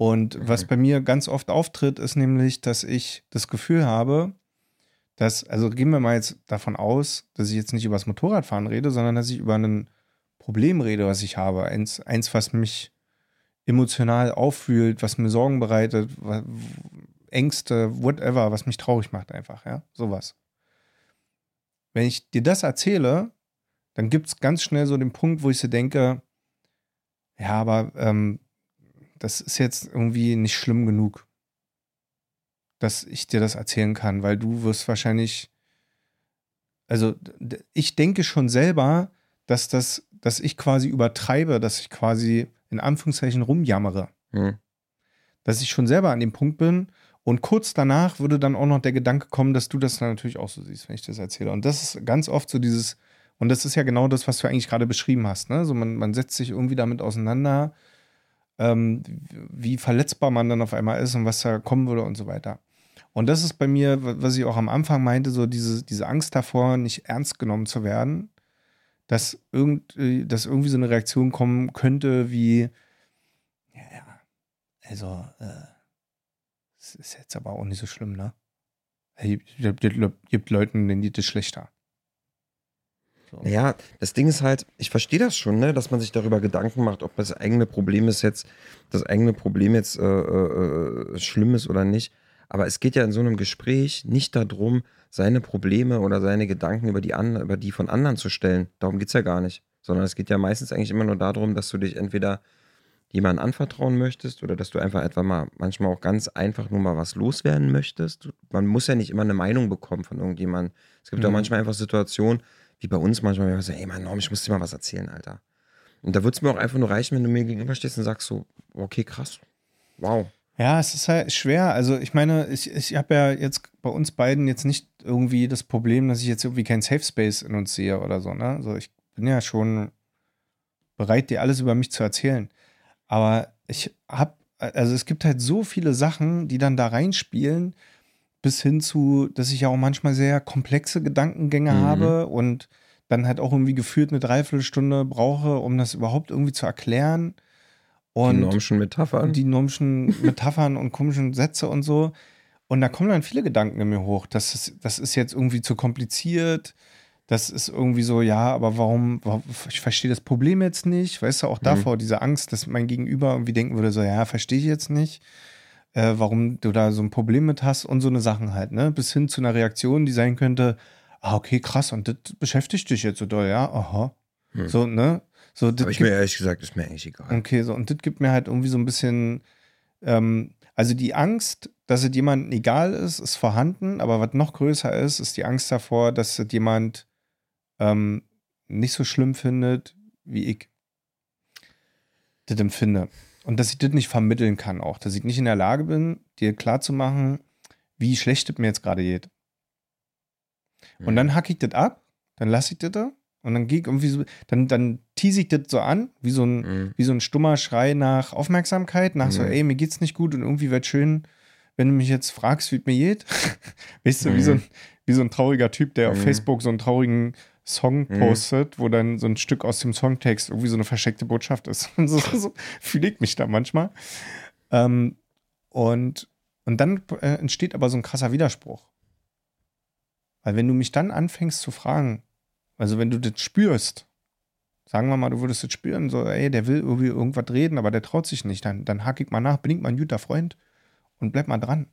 Und was Mhm. bei mir ganz oft auftritt, ist nämlich, dass ich das Gefühl habe, dass, also gehen wir mal jetzt davon aus, dass ich jetzt nicht über das Motorradfahren rede, sondern dass ich über ein Problem rede, was ich habe. Eins, eins was mich emotional auffühlt, was mir Sorgen bereitet, Ängste, whatever, was mich traurig macht einfach, ja, sowas. Wenn ich dir das erzähle, dann gibt es ganz schnell so den Punkt, wo ich so denke, ja, aber ähm, das ist jetzt irgendwie nicht schlimm genug, dass ich dir das erzählen kann, weil du wirst wahrscheinlich, also ich denke schon selber, dass das, dass ich quasi übertreibe, dass ich quasi in Anführungszeichen rumjammere, Hm. dass ich schon selber an dem Punkt bin und kurz danach würde dann auch noch der Gedanke kommen, dass du das dann natürlich auch so siehst, wenn ich das erzähle. Und das ist ganz oft so dieses, und das ist ja genau das, was du eigentlich gerade beschrieben hast, ne? So man, man setzt sich irgendwie damit auseinander, ähm, wie verletzbar man dann auf einmal ist und was da kommen würde und so weiter. Und das ist bei mir, wa- was ich auch am Anfang meinte, so diese, diese Angst davor, nicht ernst genommen zu werden, dass, irgend, äh, dass irgendwie so eine Reaktion kommen könnte wie, ja, ja, also, äh, es ist jetzt aber auch nicht so schlimm, ne? Es gibt, gibt Leuten, denen geht es schlechter. So. Ja, das Ding ist halt, ich verstehe das schon, ne, dass man sich darüber Gedanken macht, ob das eigene Problem ist jetzt, das eigene Problem jetzt äh, äh, äh, schlimm ist oder nicht. Aber es geht ja in so einem Gespräch nicht darum, seine Probleme oder seine Gedanken über die, an, über die von anderen zu stellen. Darum geht es ja gar nicht. Sondern es geht ja meistens eigentlich immer nur darum, dass du dich entweder jemandem anvertrauen möchtest oder dass du einfach etwa mal manchmal auch ganz einfach nur mal was loswerden möchtest. Man muss ja nicht immer eine Meinung bekommen von irgendjemandem. Es gibt ja Mhm. manchmal einfach Situationen, wie bei uns manchmal, wenn wir sagen, ey Mann, Norm, ich muss dir mal was erzählen, Alter. Und da würde es mir auch einfach nur reichen, wenn du mir gegenüberstehst und sagst so, okay, krass, wow. Ja, es ist halt schwer. Also ich meine, ich, ich habe ja jetzt bei uns beiden jetzt nicht irgendwie das Problem, dass ich jetzt irgendwie kein Safe Space in uns sehe oder so. Ne? Also ich bin ja schon bereit, dir alles über mich zu erzählen. Aber ich habe, also es gibt halt so viele Sachen, die dann da reinspielen, bis hin zu, dass ich ja auch manchmal sehr komplexe Gedankengänge Mhm. habe und dann halt auch irgendwie gefühlt eine Dreiviertelstunde brauche, um das überhaupt irgendwie zu erklären. Und die Normschen Metaphern. die normschen Metaphern und komischen Sätze und so. Und da kommen dann viele Gedanken in mir hoch. Das ist, das ist jetzt irgendwie zu kompliziert. Das ist irgendwie so, ja, aber warum, warum ich verstehe das Problem jetzt nicht. Weißt du, auch davor diese Angst, dass mein Gegenüber irgendwie denken würde, so, ja, verstehe ich jetzt nicht, äh, warum du da so ein Problem mit hast und so eine Sachen halt, ne? Bis hin zu einer Reaktion, die sein könnte, ah, okay, krass, und das beschäftigt dich jetzt so doll, ja, aha. Hm. So, ne? So, Aber ich mir ehrlich gesagt, ist mir eigentlich egal. Okay, so, und das gibt mir halt irgendwie so ein bisschen, ähm, also die Angst, dass es jemandem egal ist, ist vorhanden, aber was noch größer ist, ist die Angst davor, dass es jemand ähm, nicht so schlimm findet, wie ich das empfinde. Und dass ich das nicht vermitteln kann auch, dass ich nicht in der Lage bin, dir klarzumachen, wie schlecht es mir jetzt gerade geht. Und dann hacke ich das ab, dann lasse ich das da und dann gehe ich irgendwie so, dann, dann tease ich das so an, wie so ein, Mhm. wie so ein stummer Schrei nach Aufmerksamkeit, nach so, Mhm. ey, mir geht's nicht gut und irgendwie wäre schön, wenn du mich jetzt fragst, wie es mir geht. weißt du, wie, Mhm. so ein, wie so ein trauriger Typ, der auf Mhm. Facebook so einen traurigen Song Mhm. postet, wo dann so ein Stück aus dem Songtext irgendwie so eine versteckte Botschaft ist. Und so, so fühle ich mich da manchmal. Ähm, und, und dann äh, entsteht aber so ein krasser Widerspruch. Weil wenn du mich dann anfängst zu fragen, also wenn du das spürst, sagen wir mal, du würdest das spüren, so, ey, der will irgendwie irgendwas reden, aber der traut sich nicht, dann, dann hack ich mal nach, bin ich mal ein guter Freund und bleib mal dran.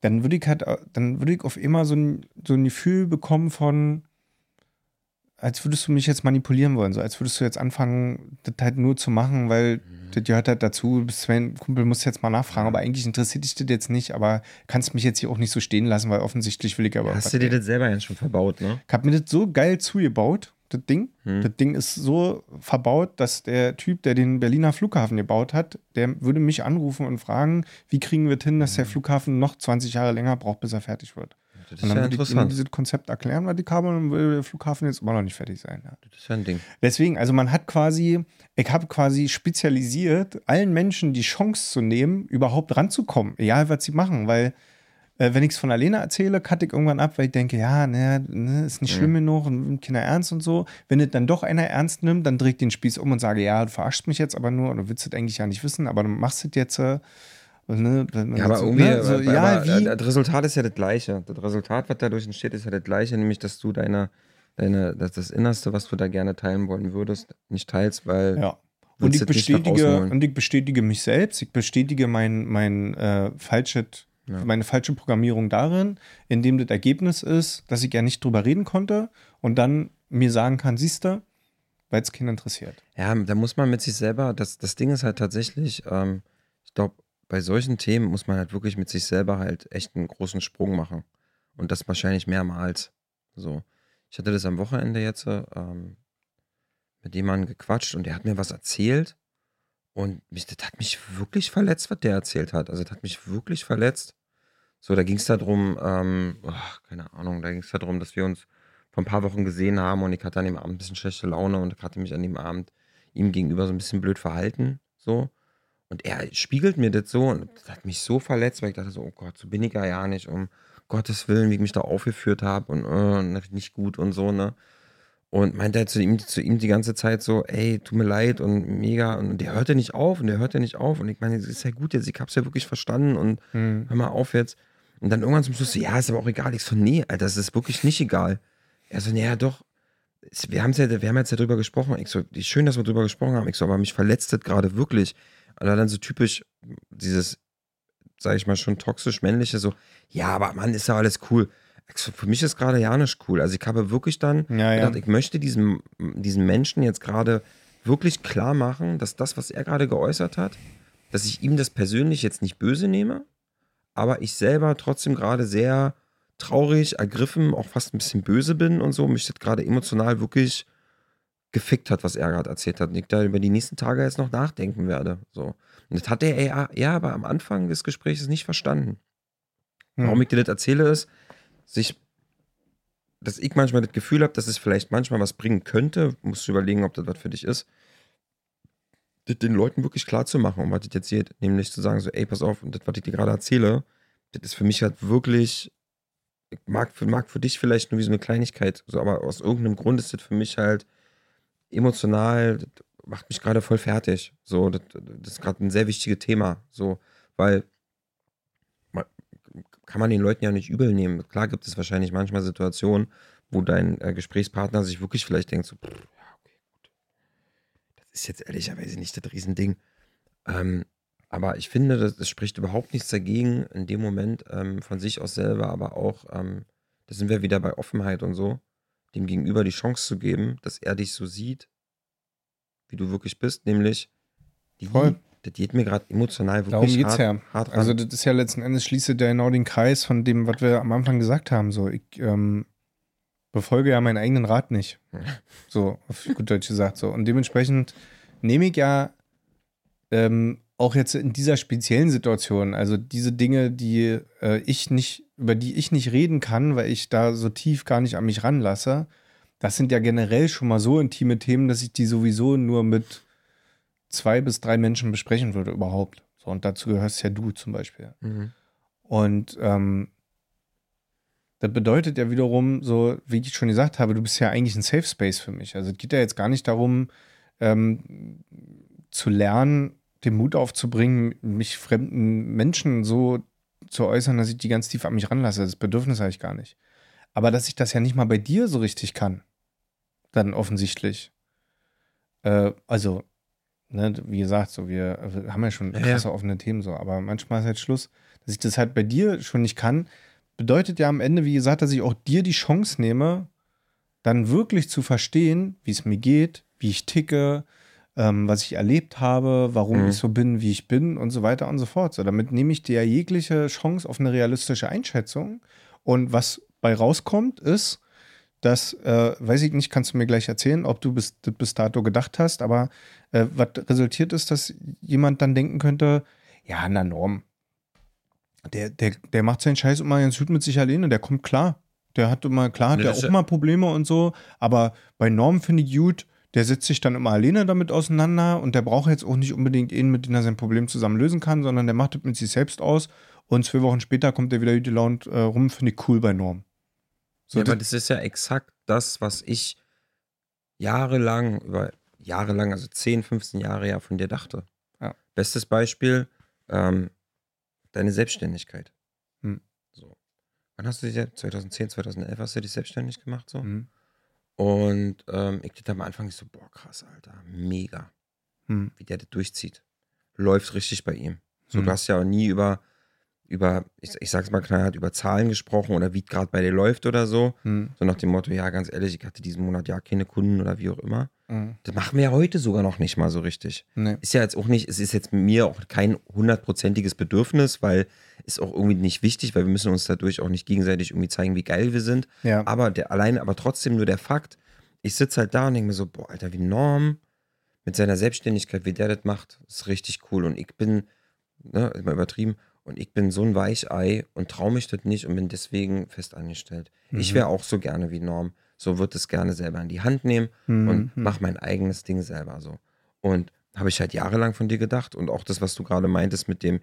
Dann würde ich halt, äh, dann würde ich auf immer so ein, so ein Gefühl bekommen von, als würdest du mich jetzt manipulieren wollen, so als würdest du jetzt anfangen, das halt nur zu machen, weil mhm. das gehört halt dazu, du bist mein Kumpel, musst jetzt mal nachfragen, aber eigentlich interessiert dich das jetzt nicht, aber kannst mich jetzt hier auch nicht so stehen lassen, weil offensichtlich will ich aber. Hast du dir das selber jetzt schon verbaut, ne? Ich hab mir das so geil zugebaut, das Ding. Hm. Das Ding ist so verbaut, dass der Typ, der den Berliner Flughafen gebaut hat, der würde mich anrufen und fragen, wie kriegen wir es hin, dass der hm. Flughafen noch 20 Jahre länger braucht, bis er fertig wird. Das und dann ja würde ich dieses Konzept erklären, weil die Kabel und der Flughafen jetzt immer noch nicht fertig sein. Ja. Das ist ja ein Ding. Deswegen, also man hat quasi, ich habe quasi spezialisiert, allen Menschen die Chance zu nehmen, überhaupt ranzukommen, egal was sie machen, weil äh, wenn ich es von Alena erzähle, cutte ich irgendwann ab, weil ich denke, ja, ne, ne ist nicht mhm. schlimm genug und Kinder ernst und so. Wenn es dann doch einer ernst nimmt, dann dreht den Spieß um und sage, ja, du verarschst mich jetzt aber nur oder willst es eigentlich ja nicht wissen, aber du machst es jetzt. Äh, Ne, ja, aber so, irgendwie, ne, so, aber, ja, aber wie? das Resultat ist ja das gleiche. Das Resultat, was dadurch entsteht, ist ja das gleiche, nämlich, dass du deine, deine, das, das Innerste, was du da gerne teilen wollen würdest, nicht teilst, weil. Ja. Und ich, bestätige, und ich bestätige mich selbst, ich bestätige mein, mein äh, falsche, ja. meine falsche Programmierung darin, indem das Ergebnis ist, dass ich ja nicht drüber reden konnte und dann mir sagen kann, siehst du, weil es Kinder interessiert. Ja, da muss man mit sich selber, das, das Ding ist halt tatsächlich, ähm, ich glaube, bei solchen Themen muss man halt wirklich mit sich selber halt echt einen großen Sprung machen. Und das wahrscheinlich mehrmals. So. Ich hatte das am Wochenende jetzt ähm, mit jemandem gequatscht und der hat mir was erzählt. Und mich, das hat mich wirklich verletzt, was der erzählt hat. Also, das hat mich wirklich verletzt. So, da ging es darum, ähm, oh, keine Ahnung, da ging es darum, dass wir uns vor ein paar Wochen gesehen haben und ich hatte an dem Abend ein bisschen schlechte Laune und ich hatte mich an dem Abend ihm gegenüber so ein bisschen blöd verhalten. So. Und er spiegelt mir das so und das hat mich so verletzt, weil ich dachte so, oh Gott, so bin ich ja ja nicht, um Gottes Willen, wie ich mich da aufgeführt habe und uh, nicht gut und so, ne? Und meinte er zu ihm, zu ihm die ganze Zeit so, ey, tut mir leid und mega. Und der hörte nicht auf und der hörte nicht auf. Und ich meine, das ist ja gut jetzt, ich hab's ja wirklich verstanden und mhm. hör mal auf jetzt. Und dann irgendwann zum Schluss so, ja, ist aber auch egal. Ich so, nee, Alter, das ist wirklich nicht egal. Er so, naja, doch. Wir, haben's ja, wir haben jetzt ja drüber gesprochen. Ich so, schön, dass wir drüber gesprochen haben. Ich so, aber mich verletzt das gerade wirklich. Oder dann so typisch dieses, sag ich mal, schon toxisch männliche, so, ja, aber Mann, ist ja alles cool. Für mich ist gerade ja nicht cool. Also ich habe wirklich dann ja, gedacht, ja. ich möchte diesem, diesen Menschen jetzt gerade wirklich klar machen, dass das, was er gerade geäußert hat, dass ich ihm das persönlich jetzt nicht böse nehme, aber ich selber trotzdem gerade sehr traurig, ergriffen, auch fast ein bisschen böse bin und so, mich das gerade emotional wirklich gefickt hat, was er gerade erzählt hat. Und ich da über die nächsten Tage jetzt noch nachdenken werde. So. Und das hat er ja, ja aber am Anfang des Gesprächs nicht verstanden. Hm. Warum ich dir das erzähle, ist, sich, dass ich manchmal das Gefühl habe, dass es vielleicht manchmal was bringen könnte. Musst du überlegen, ob das was für dich ist. Das den Leuten wirklich klar zu machen, um was das jetzt geht. Nämlich zu sagen, so, ey, pass auf, und das, was ich dir gerade erzähle, das ist für mich halt wirklich mag für, mag für dich vielleicht nur wie so eine Kleinigkeit, so, aber aus irgendeinem Grund ist das für mich halt emotional, macht mich gerade voll fertig. So, das, das ist gerade ein sehr wichtiges Thema. So, weil man, kann man den Leuten ja nicht übel nehmen. Klar gibt es wahrscheinlich manchmal Situationen, wo dein äh, Gesprächspartner sich wirklich vielleicht denkt, so, pff, ja, okay, gut. Das ist jetzt ehrlicherweise nicht das Riesending. Ähm, aber ich finde, das, das, spricht überhaupt nichts dagegen, in dem Moment ähm, von sich aus selber, aber auch, ähm, da sind wir wieder bei Offenheit und so, dem Gegenüber die Chance zu geben, dass er dich so sieht, wie du wirklich bist, nämlich die, Voll. das geht mir gerade emotional wirklich Darum geht's hart, ja. hart ran. Also das ist ja letzten Endes schließe der genau den Kreis von dem, was wir am Anfang gesagt haben. So, ich ähm, befolge ja meinen eigenen Rat nicht. so, auf gut Deutsch gesagt. So. Und dementsprechend nehme ich ja ähm, auch jetzt in dieser speziellen Situation, also diese Dinge, die äh, ich nicht, über die ich nicht reden kann, weil ich da so tief gar nicht an mich ranlasse, das sind ja generell schon mal so intime Themen, dass ich die sowieso nur mit zwei bis drei Menschen besprechen würde überhaupt. So, und dazu gehörst ja du zum Beispiel. Mhm. Und ähm, das bedeutet ja wiederum, so wie ich schon gesagt habe, du bist ja eigentlich ein Safe Space für mich. Also es geht ja jetzt gar nicht darum, ähm, zu lernen, den Mut aufzubringen, mich fremden Menschen so zu äußern, dass ich die ganz tief an mich ranlasse. Das Bedürfnis habe ich gar nicht. Aber dass ich das ja nicht mal bei dir so richtig kann, dann offensichtlich. Äh, also, ne, wie gesagt, so wir, haben ja schon krasse ja. offene Themen so, aber manchmal ist halt Schluss, dass ich das halt bei dir schon nicht kann, bedeutet ja am Ende, wie gesagt, dass ich auch dir die Chance nehme, dann wirklich zu verstehen, wie es mir geht, wie ich ticke, ähm, was ich erlebt habe, warum Mhm. ich so bin, wie ich bin und so weiter und so fort. So, damit nehme ich dir ja jegliche Chance auf eine realistische Einschätzung. Und was bei rauskommt, ist, dass, äh, weiß ich nicht, kannst du mir gleich erzählen, ob du bis, bis dato gedacht hast, aber äh, was resultiert ist, dass jemand dann denken könnte, ja, na Norm, der, der, der macht seinen Scheiß immer ganz gut mit sich alleine, der kommt klar. Der hat immer, klar, hat Ne, der auch ja- mal Probleme und so, aber bei Norm finde ich gut, der setzt sich dann immer alleine damit auseinander und der braucht jetzt auch nicht unbedingt einen, mit dem er sein Problem zusammen lösen kann, sondern der macht das mit sich selbst aus und zwei Wochen später kommt er wieder gut gelaunt äh, rum, finde ich cool bei Norm. So, ja, aber das, ist ja exakt das, was ich jahrelang, über jahrelang, also 10, 15 Jahre ja von dir dachte. Ja. Bestes Beispiel, ähm, deine Selbstständigkeit. Hm. So. Wann hast du dich, selbst- 2010, 2011 hast du dich selbstständig gemacht so? hm, Und ähm, ich dachte am Anfang so, boah, krass, Alter, mega, hm, wie der das durchzieht. Läuft richtig bei ihm. So, Hm. du hast ja auch nie über, über ich, ich sag's mal knallhart, über Zahlen gesprochen oder wie gerade bei dir läuft oder so. hm, So nach dem Motto, ja, ganz ehrlich, ich hatte diesen Monat ja keine Kunden oder wie auch immer. Hm. Das machen wir ja heute sogar noch nicht mal so richtig. Nee. Ist ja jetzt auch nicht, es ist jetzt mit mir auch kein hundertprozentiges Bedürfnis, weil ist auch irgendwie nicht wichtig, weil wir müssen uns dadurch auch nicht gegenseitig irgendwie zeigen, wie geil wir sind. Ja. Aber der alleine, aber trotzdem nur der Fakt, ich sitze halt da und denke mir so, boah, Alter, wie Norm mit seiner Selbstständigkeit, wie der das macht, ist richtig cool. Und ich bin, ne, ist mal übertrieben, und ich bin so ein Weichei und traue mich das nicht und bin deswegen fest angestellt. Ich Mhm. wäre auch so gerne wie Norm. So wird es gerne selber in die Hand nehmen Mhm. und mach mein eigenes Ding selber so. Und habe ich halt jahrelang von dir gedacht und auch das, was du gerade meintest mit dem,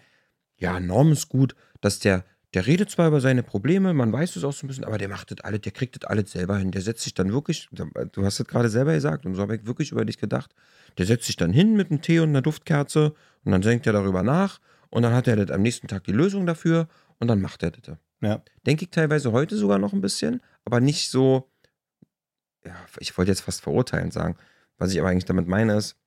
ja, Norm ist gut, dass der, der redet zwar über seine Probleme, man weiß es auch so ein bisschen, aber der macht das alles, der kriegt das alles selber hin. Der setzt sich dann wirklich, du hast es gerade selber gesagt und so habe ich wirklich über dich gedacht, der setzt sich dann hin mit einem Tee und einer Duftkerze und dann denkt er darüber nach und dann hat er das am nächsten Tag die Lösung dafür und dann macht er das. Ja. Denke ich teilweise heute sogar noch ein bisschen, aber nicht so, ja, ich wollte jetzt fast verurteilend sagen. Was ich aber eigentlich damit meine ist,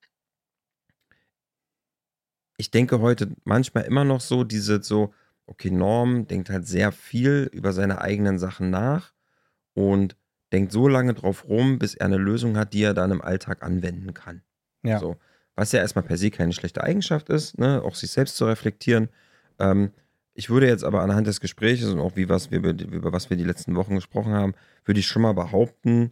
ich denke heute manchmal immer noch so, diese so, okay, Norm denkt halt sehr viel über seine eigenen Sachen nach und denkt so lange drauf rum, bis er eine Lösung hat, die er dann im Alltag anwenden kann. Ja. So. Was ja erstmal per se keine schlechte Eigenschaft ist, ne? auch sich selbst zu reflektieren. Ähm, ich würde jetzt aber anhand des Gesprächs und auch wie was wir, über was wir die letzten Wochen gesprochen haben, würde ich schon mal behaupten,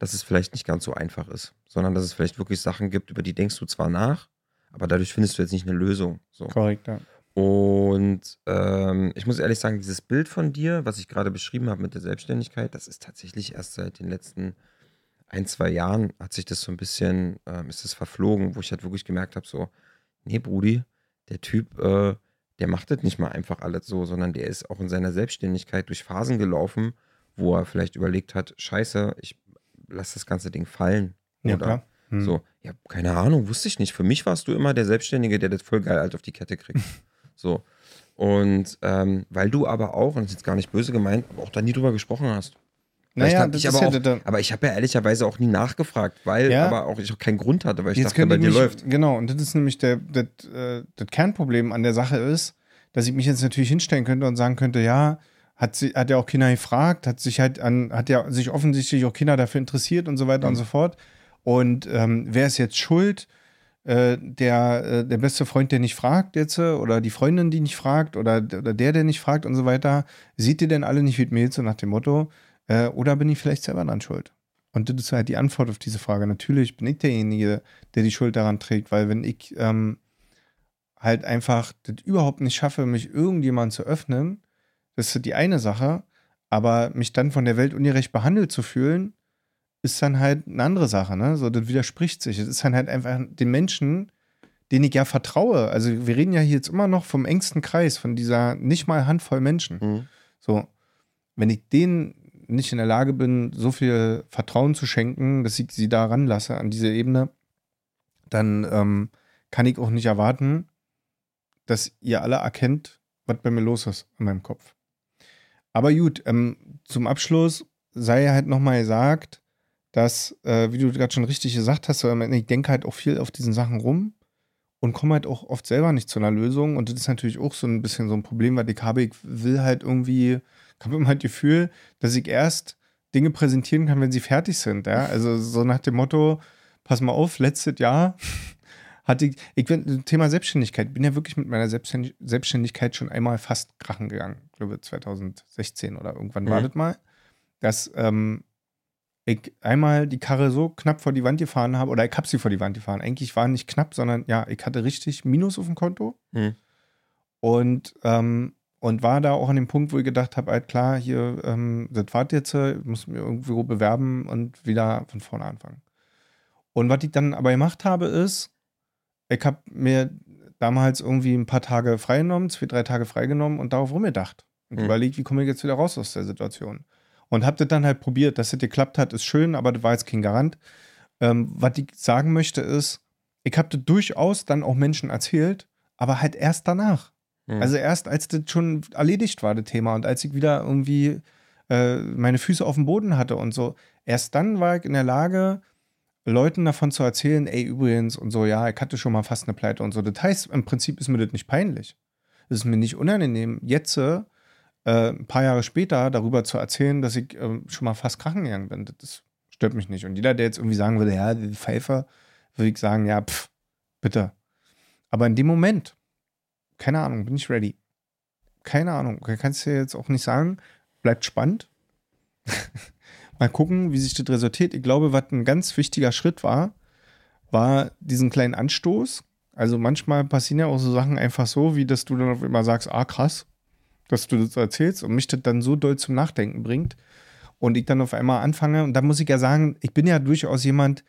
dass es vielleicht nicht ganz so einfach ist, sondern dass es vielleicht wirklich Sachen gibt, über die denkst du zwar nach, aber dadurch findest du jetzt nicht eine Lösung. So. Korrekt, ja. Und ähm, ich muss ehrlich sagen, dieses Bild von dir, was ich gerade beschrieben habe mit der Selbstständigkeit, das ist tatsächlich erst seit den letzten ein, zwei Jahren hat sich das so ein bisschen, ähm, ist es verflogen, wo ich halt wirklich gemerkt habe, so, nee, Brudi, der Typ, äh, der macht das nicht mal einfach alles so, sondern der ist auch in seiner Selbstständigkeit durch Phasen gelaufen, wo er vielleicht überlegt hat, scheiße, ich lass das ganze Ding fallen. Ja, Oder klar. Hm. so, ja, keine Ahnung, wusste ich nicht. Für mich warst du immer der Selbstständige, der das voll geil halt auf die Kette kriegt. so. Und ähm, weil du aber auch, und das ist jetzt gar nicht böse gemeint, aber auch da nie drüber gesprochen hast. Naja, hab ich aber, ja auch, aber ich habe ja ehrlicherweise auch nie nachgefragt, weil Ja. aber auch ich auch keinen Grund hatte, weil ich Jetzt dachte, bei dir mich, läuft. Genau, und das ist nämlich der, das, äh, das Kernproblem an der Sache ist, dass ich mich jetzt natürlich hinstellen könnte und sagen könnte, ja, hat, sie, hat ja auch Kinder gefragt, hat sich halt an, hat ja sich offensichtlich auch Kinder dafür interessiert und so weiter und so fort. Und ähm, wer ist jetzt schuld? Äh, der, äh, der beste Freund, der nicht fragt jetzt, äh, oder die Freundin, die nicht fragt, oder, oder der, der nicht fragt und so weiter, sieht ihr denn alle nicht wie Mail, so nach dem Motto, äh, oder bin ich vielleicht selber dran schuld? Und das ist halt die Antwort auf diese Frage. Natürlich bin ich derjenige, der die Schuld daran trägt, weil wenn ich ähm, halt einfach das überhaupt nicht schaffe, mich irgendjemand zu öffnen, das ist die eine Sache, aber mich dann von der Welt ungerecht behandelt zu fühlen, ist dann halt eine andere Sache, ne? So, das widerspricht sich. Es ist dann halt einfach den Menschen, denen ich ja vertraue. Also, wir reden ja hier jetzt immer noch vom engsten Kreis, von dieser nicht mal Handvoll Menschen. Mhm. So, wenn ich denen nicht in der Lage bin, so viel Vertrauen zu schenken, dass ich sie da ranlasse an diese Ebene, dann ähm, kann ich auch nicht erwarten, dass ihr alle erkennt, was bei mir los ist in meinem Kopf. Aber gut, ähm, zum Abschluss sei halt nochmal gesagt, dass, äh, wie du gerade schon richtig gesagt hast, ich denke halt auch viel auf diesen Sachen rum und komme halt auch oft selber nicht zu einer Lösung. Und das ist natürlich auch so ein bisschen so ein Problem, weil ich habe, ich will halt irgendwie, ich habe immer halt das Gefühl, dass ich erst Dinge präsentieren kann, wenn sie fertig sind. Ja? Also so nach dem Motto, pass mal auf, letztes Jahr hatte ich, ich bin, Thema Selbstständigkeit, bin ja wirklich mit meiner Selbstständigkeit schon einmal fast krachen gegangen. Ich glaube 2016 oder irgendwann mhm. war das mal. Dass ähm, ich einmal die Karre so knapp vor die Wand gefahren habe, oder ich habe sie vor die Wand gefahren. Eigentlich war nicht knapp, sondern ja, ich hatte richtig Minus auf dem Konto. Mhm. Und, ähm, und war da auch an dem Punkt, wo ich gedacht habe, halt klar, hier, ähm, das war jetzt, ich muss mir irgendwo bewerben und wieder von vorne anfangen. Und was ich dann aber gemacht habe, ist, ich habe mir damals irgendwie ein paar Tage freigenommen, zwei, drei Tage freigenommen und darauf rumgedacht. Und mhm. überlegt, wie komme ich jetzt wieder raus aus der Situation. Und habe das dann halt probiert. Dass das geklappt hat, ist schön, aber das war jetzt kein Garant. Ähm, was ich sagen möchte ist, ich habe das durchaus dann auch Menschen erzählt, aber halt erst danach. Mhm. Also erst als das schon erledigt war, das Thema. Und als ich wieder irgendwie äh, meine Füße auf dem Boden hatte und so, erst dann war ich in der Lage, Leuten davon zu erzählen, ey, übrigens und so, ja, ich hatte schon mal fast eine Pleite und so. Das heißt, im Prinzip ist mir das nicht peinlich. Es ist mir nicht unangenehm, jetzt äh, ein paar Jahre später darüber zu erzählen, dass ich äh, schon mal fast krachen gegangen bin. Das stört mich nicht. Und jeder, der jetzt irgendwie sagen würde, ja, Pfeife, würde ich sagen, ja, pff, bitte. Aber in dem Moment, keine Ahnung, bin ich ready. Keine Ahnung. Kannst du jetzt auch nicht sagen, bleibt spannend. Mal gucken, wie sich das resultiert. Ich glaube, was ein ganz wichtiger Schritt war, war diesen kleinen Anstoß. Also manchmal passieren ja auch so Sachen einfach so, wie dass du dann auf immer sagst, ah krass, dass du das erzählst und mich das dann so doll zum Nachdenken bringt. Und ich dann auf einmal anfange, und da muss ich ja sagen, ich bin ja durchaus jemand,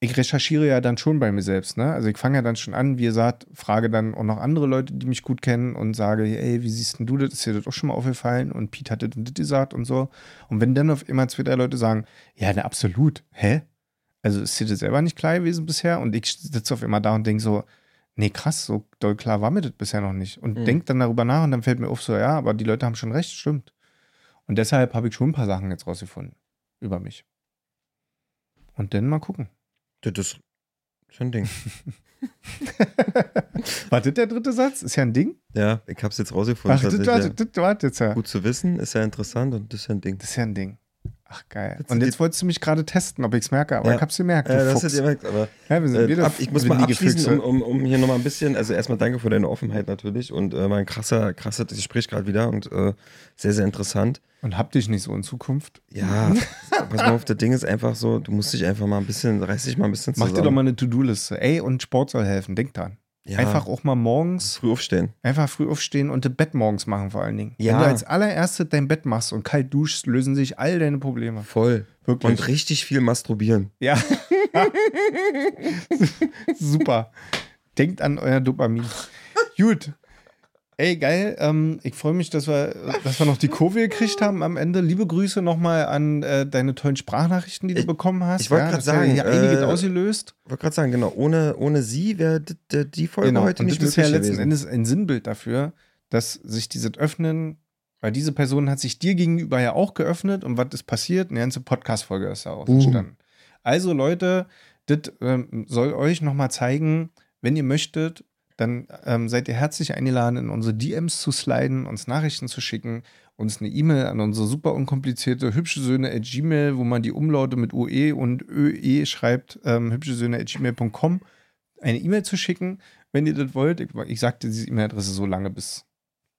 ich recherchiere ja dann schon bei mir selbst, ne? Also ich fange ja dann schon an, wie ihr sagt, frage dann auch noch andere Leute, die mich gut kennen und sage, ey, wie siehst denn du das? Ist dir das auch schon mal aufgefallen? Und Pete hat das und das gesagt und so. Und wenn dann auf immer zwei, drei Leute sagen, ja, ne, absolut, hä? Also ist dir das selber nicht klar gewesen bisher? Und ich sitze auf immer da und denke so, nee, krass, so doll klar war mir das bisher noch nicht. Und mhm. denke dann darüber nach und dann fällt mir auf so, ja, aber die Leute haben schon recht, stimmt. Und deshalb habe ich schon ein paar Sachen jetzt rausgefunden über mich. Und dann mal gucken. Das ist ein Ding. war das der dritte Satz? Ist ja ein Ding? Ja, ich hab's jetzt rausgefunden. Ach, das, das, das war jetzt ja. Gut zu wissen, ist ja interessant und das ist ja ein Ding. Das ist ja ein Ding. Ach, geil. und jetzt wolltest du mich gerade testen, ob ich es merke, aber ja. ich hab's gemerkt. Ja, das hat gemerkt, aber ja, wir sind äh, ab, ich muss mal abschließen, um, um, um, hier nochmal ein bisschen, also erstmal danke für deine Offenheit natürlich und äh, mein krasser, krasser Gespräch gerade wieder und äh, sehr, sehr interessant. Und hab dich nicht so in Zukunft. Ja, pass mal auf, das Ding ist einfach so, du musst dich einfach mal ein bisschen, reiß dich mal ein bisschen zusammen. Mach dir doch mal eine To-Do-Liste. Ey, und Sport soll helfen, denk dran. Ja. Einfach auch mal morgens. Früh aufstehen. Einfach früh aufstehen und das Bett morgens machen vor allen Dingen. Ja. Wenn du als allererstes dein Bett machst und kalt duschst, lösen sich all deine Probleme. Voll. Wirklich. Und richtig viel masturbieren. Ja. Super. Denkt an euer Dopamin. Gut. Ey, geil. Ähm, ich freue mich, dass wir, dass wir noch die Kurve gekriegt haben am Ende. Liebe Grüße nochmal an äh, deine tollen Sprachnachrichten, die du ich, bekommen hast. Ich wollte ja, gerade sagen, ja einiges äh, ausgelöst. Ich wollte gerade sagen, genau. Ohne, ohne sie wäre die Folge genau. heute nicht möglich gewesen. Das ist ja letzten Endes ein Sinnbild dafür, dass sich dieses Öffnen, weil diese Person hat sich dir gegenüber ja auch geöffnet und was ist passiert? Eine ganze Podcast-Folge ist daraus uh. entstanden. Also, Leute, das ähm, soll euch nochmal zeigen, wenn ihr möchtet, dann ähm, seid ihr herzlich eingeladen, in unsere DMs zu sliden, uns Nachrichten zu schicken, uns eine E-Mail an unsere super unkomplizierte hübsche Söhne at Gmail, wo man die Umlaute mit UE und ÖE schreibt, ähm, hübsche Söhne at gmail.com, eine E-Mail zu schicken, wenn ihr das wollt. Ich, ich sagte diese E-Mail-Adresse so lange, bis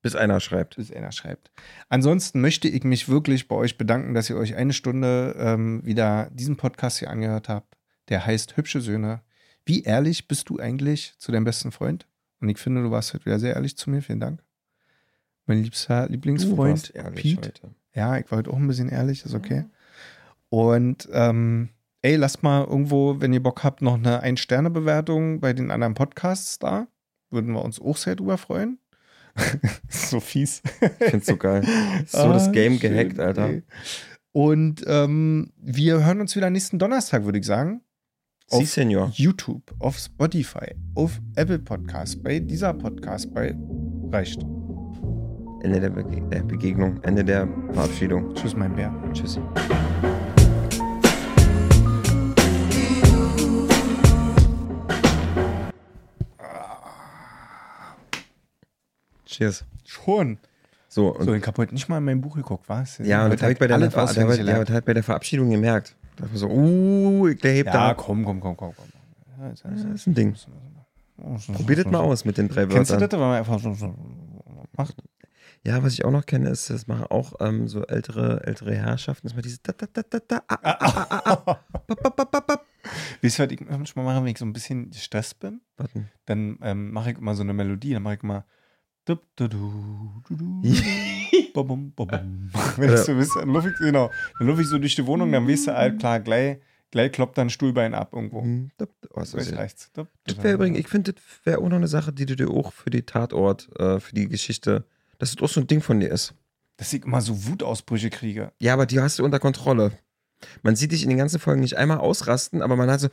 bis einer schreibt. Bis einer schreibt. Ansonsten möchte ich mich wirklich bei euch bedanken, dass ihr euch eine Stunde ähm, wieder diesen Podcast hier angehört habt. Der heißt Hübsche Söhne. Wie ehrlich bist du eigentlich zu deinem besten Freund? Und ich finde, du warst heute wieder sehr ehrlich zu mir. Vielen Dank. Mein liebster Lieblingsfreund, Pete. Heute. Ja, ich war heute auch ein bisschen ehrlich, ist okay. Und ähm, ey, lasst mal irgendwo, wenn ihr Bock habt, noch eine Ein-Sterne-Bewertung bei den anderen Podcasts da. Würden wir uns auch sehr drüber freuen. so fies. Ich find's so geil. So ah, das Game schön, gehackt, Alter. Ey. Und ähm, wir hören uns wieder nächsten Donnerstag, würde ich sagen. Auf Sie, Senior. YouTube, auf Spotify, auf Apple Podcast, bei dieser Podcast, bei reicht. Ende der, Bege der Begegnung, Ende der Verabschiedung. Tschüss, mein Bär. Tschüssi. Cheers. Schon. So, und So, ich habe heute nicht mal in mein Buch geguckt, was? ja, und das habe ich bei der, der, halt bei der Verabschiedung gemerkt. Da dachte ich mir so, uh, der hebt Ja, da. komm, komm, komm, komm, komm. Ja, jetzt- Das ist ein Ding. Probiert das mal aus mit den drei Kennst du Wörtern. das, wenn man einfach so, so macht? Ja, was ich auch noch kenne, ist, das machen auch ähm, so ältere, ältere Herrschaften, dass man dieses da, da, da, da, da, ah, ah, ah, ah, ah. Weißt du, was ich manchmal mache, wenn ich so ein bisschen gestresst bin? Warten. Dann ähm, mache ich immer so eine Melodie, dann mache ich immer du, du, du, du, babum, babum. Wenn ich so wisst, dann laufe ich, genau, dann laufe ich so durch die Wohnung, dann weißt du, all klar, gleich, gleich kloppt dann ein Stuhlbein ab irgendwo. Dap, was ist Gleich das? wäre übrigens, ich finde, das wäre auch noch eine Sache, die du dir auch für die Tatort, äh, für die Geschichte, dass das auch so ein Ding von dir ist. Dass ich immer so Wutausbrüche kriege. Ja, aber die hast du unter Kontrolle. Man sieht dich in den ganzen Folgen nicht einmal ausrasten, aber man hat so.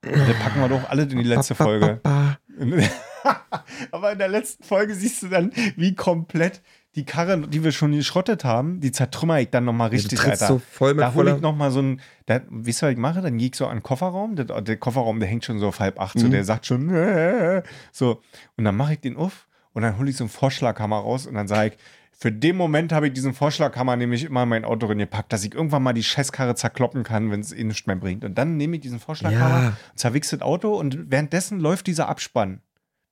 Das packen wir doch alle in die letzte Folge. Aber in der letzten Folge siehst du dann, wie komplett die Karre, die wir schon geschrottet haben, die zertrümmer ich dann nochmal richtig, trittst Alter. so voll mit Da hole ich nochmal so ein, da, wisst ihr, was ich mache? Dann gehe ich so an den Kofferraum, der, der Kofferraum, der hängt schon so auf halb acht, so, Mhm. der sagt schon, äh, so. Und dann mache ich den auf und dann hole ich so einen Vorschlaghammer raus und dann sage ich, für den Moment habe ich diesen Vorschlaghammer nämlich immer in mein Auto reingepackt, dass ich irgendwann mal die Scheißkarre zerkloppen kann, wenn es eh nichts mehr bringt. Und dann nehme ich diesen Vorschlaghammer, Ja. zerwichse das Auto und währenddessen läuft dieser Abspann.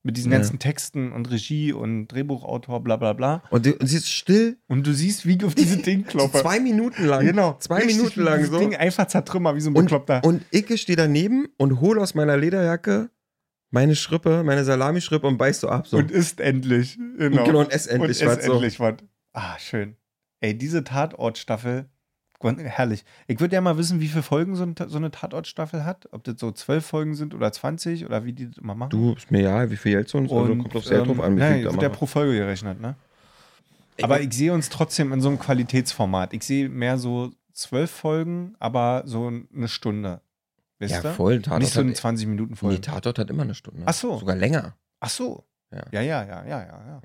Mit diesen Ja. ganzen Texten und Regie und Drehbuchautor, bla bla bla. Und, die, und sie ist still. Und du siehst, wie ich auf diese Ding So kloppe. zwei Minuten lang. Genau. Zwei Richtig, Minuten lang so. Ding einfach zertrümmer, wie so ein Und, Bekloppter. und ich stehe daneben und hole aus meiner Lederjacke meine Schrippe, meine Salamischrippe und beiß so ab. So. Und isst endlich. Genau. Und genau, und ess endlich und was. So. endlich was. Ah, schön. Ey, diese Tatortstaffel, herrlich. Ich würde ja mal wissen, wie viele Folgen so, ein, so eine Tatortstaffel hat. Ob das so zwölf Folgen sind oder 20 oder wie die das immer machen. Du, ist mir ja, wie viel Geld sonst? Also kommt aufs Geld drauf an, wie ich da wird ja mache. pro Folge gerechnet, ne? Aber ich sehe uns trotzdem in so einem Qualitätsformat. Ich sehe mehr so zwölf Folgen, aber so eine Stunde. Wisst Ja, voll. Tatort Nicht so eine hat, 20 Minuten nee, Folge. Tatort hat immer eine Stunde. Ach so. Sogar länger. Ach so. Ja. Ja, ja, ja, ja, ja. ja.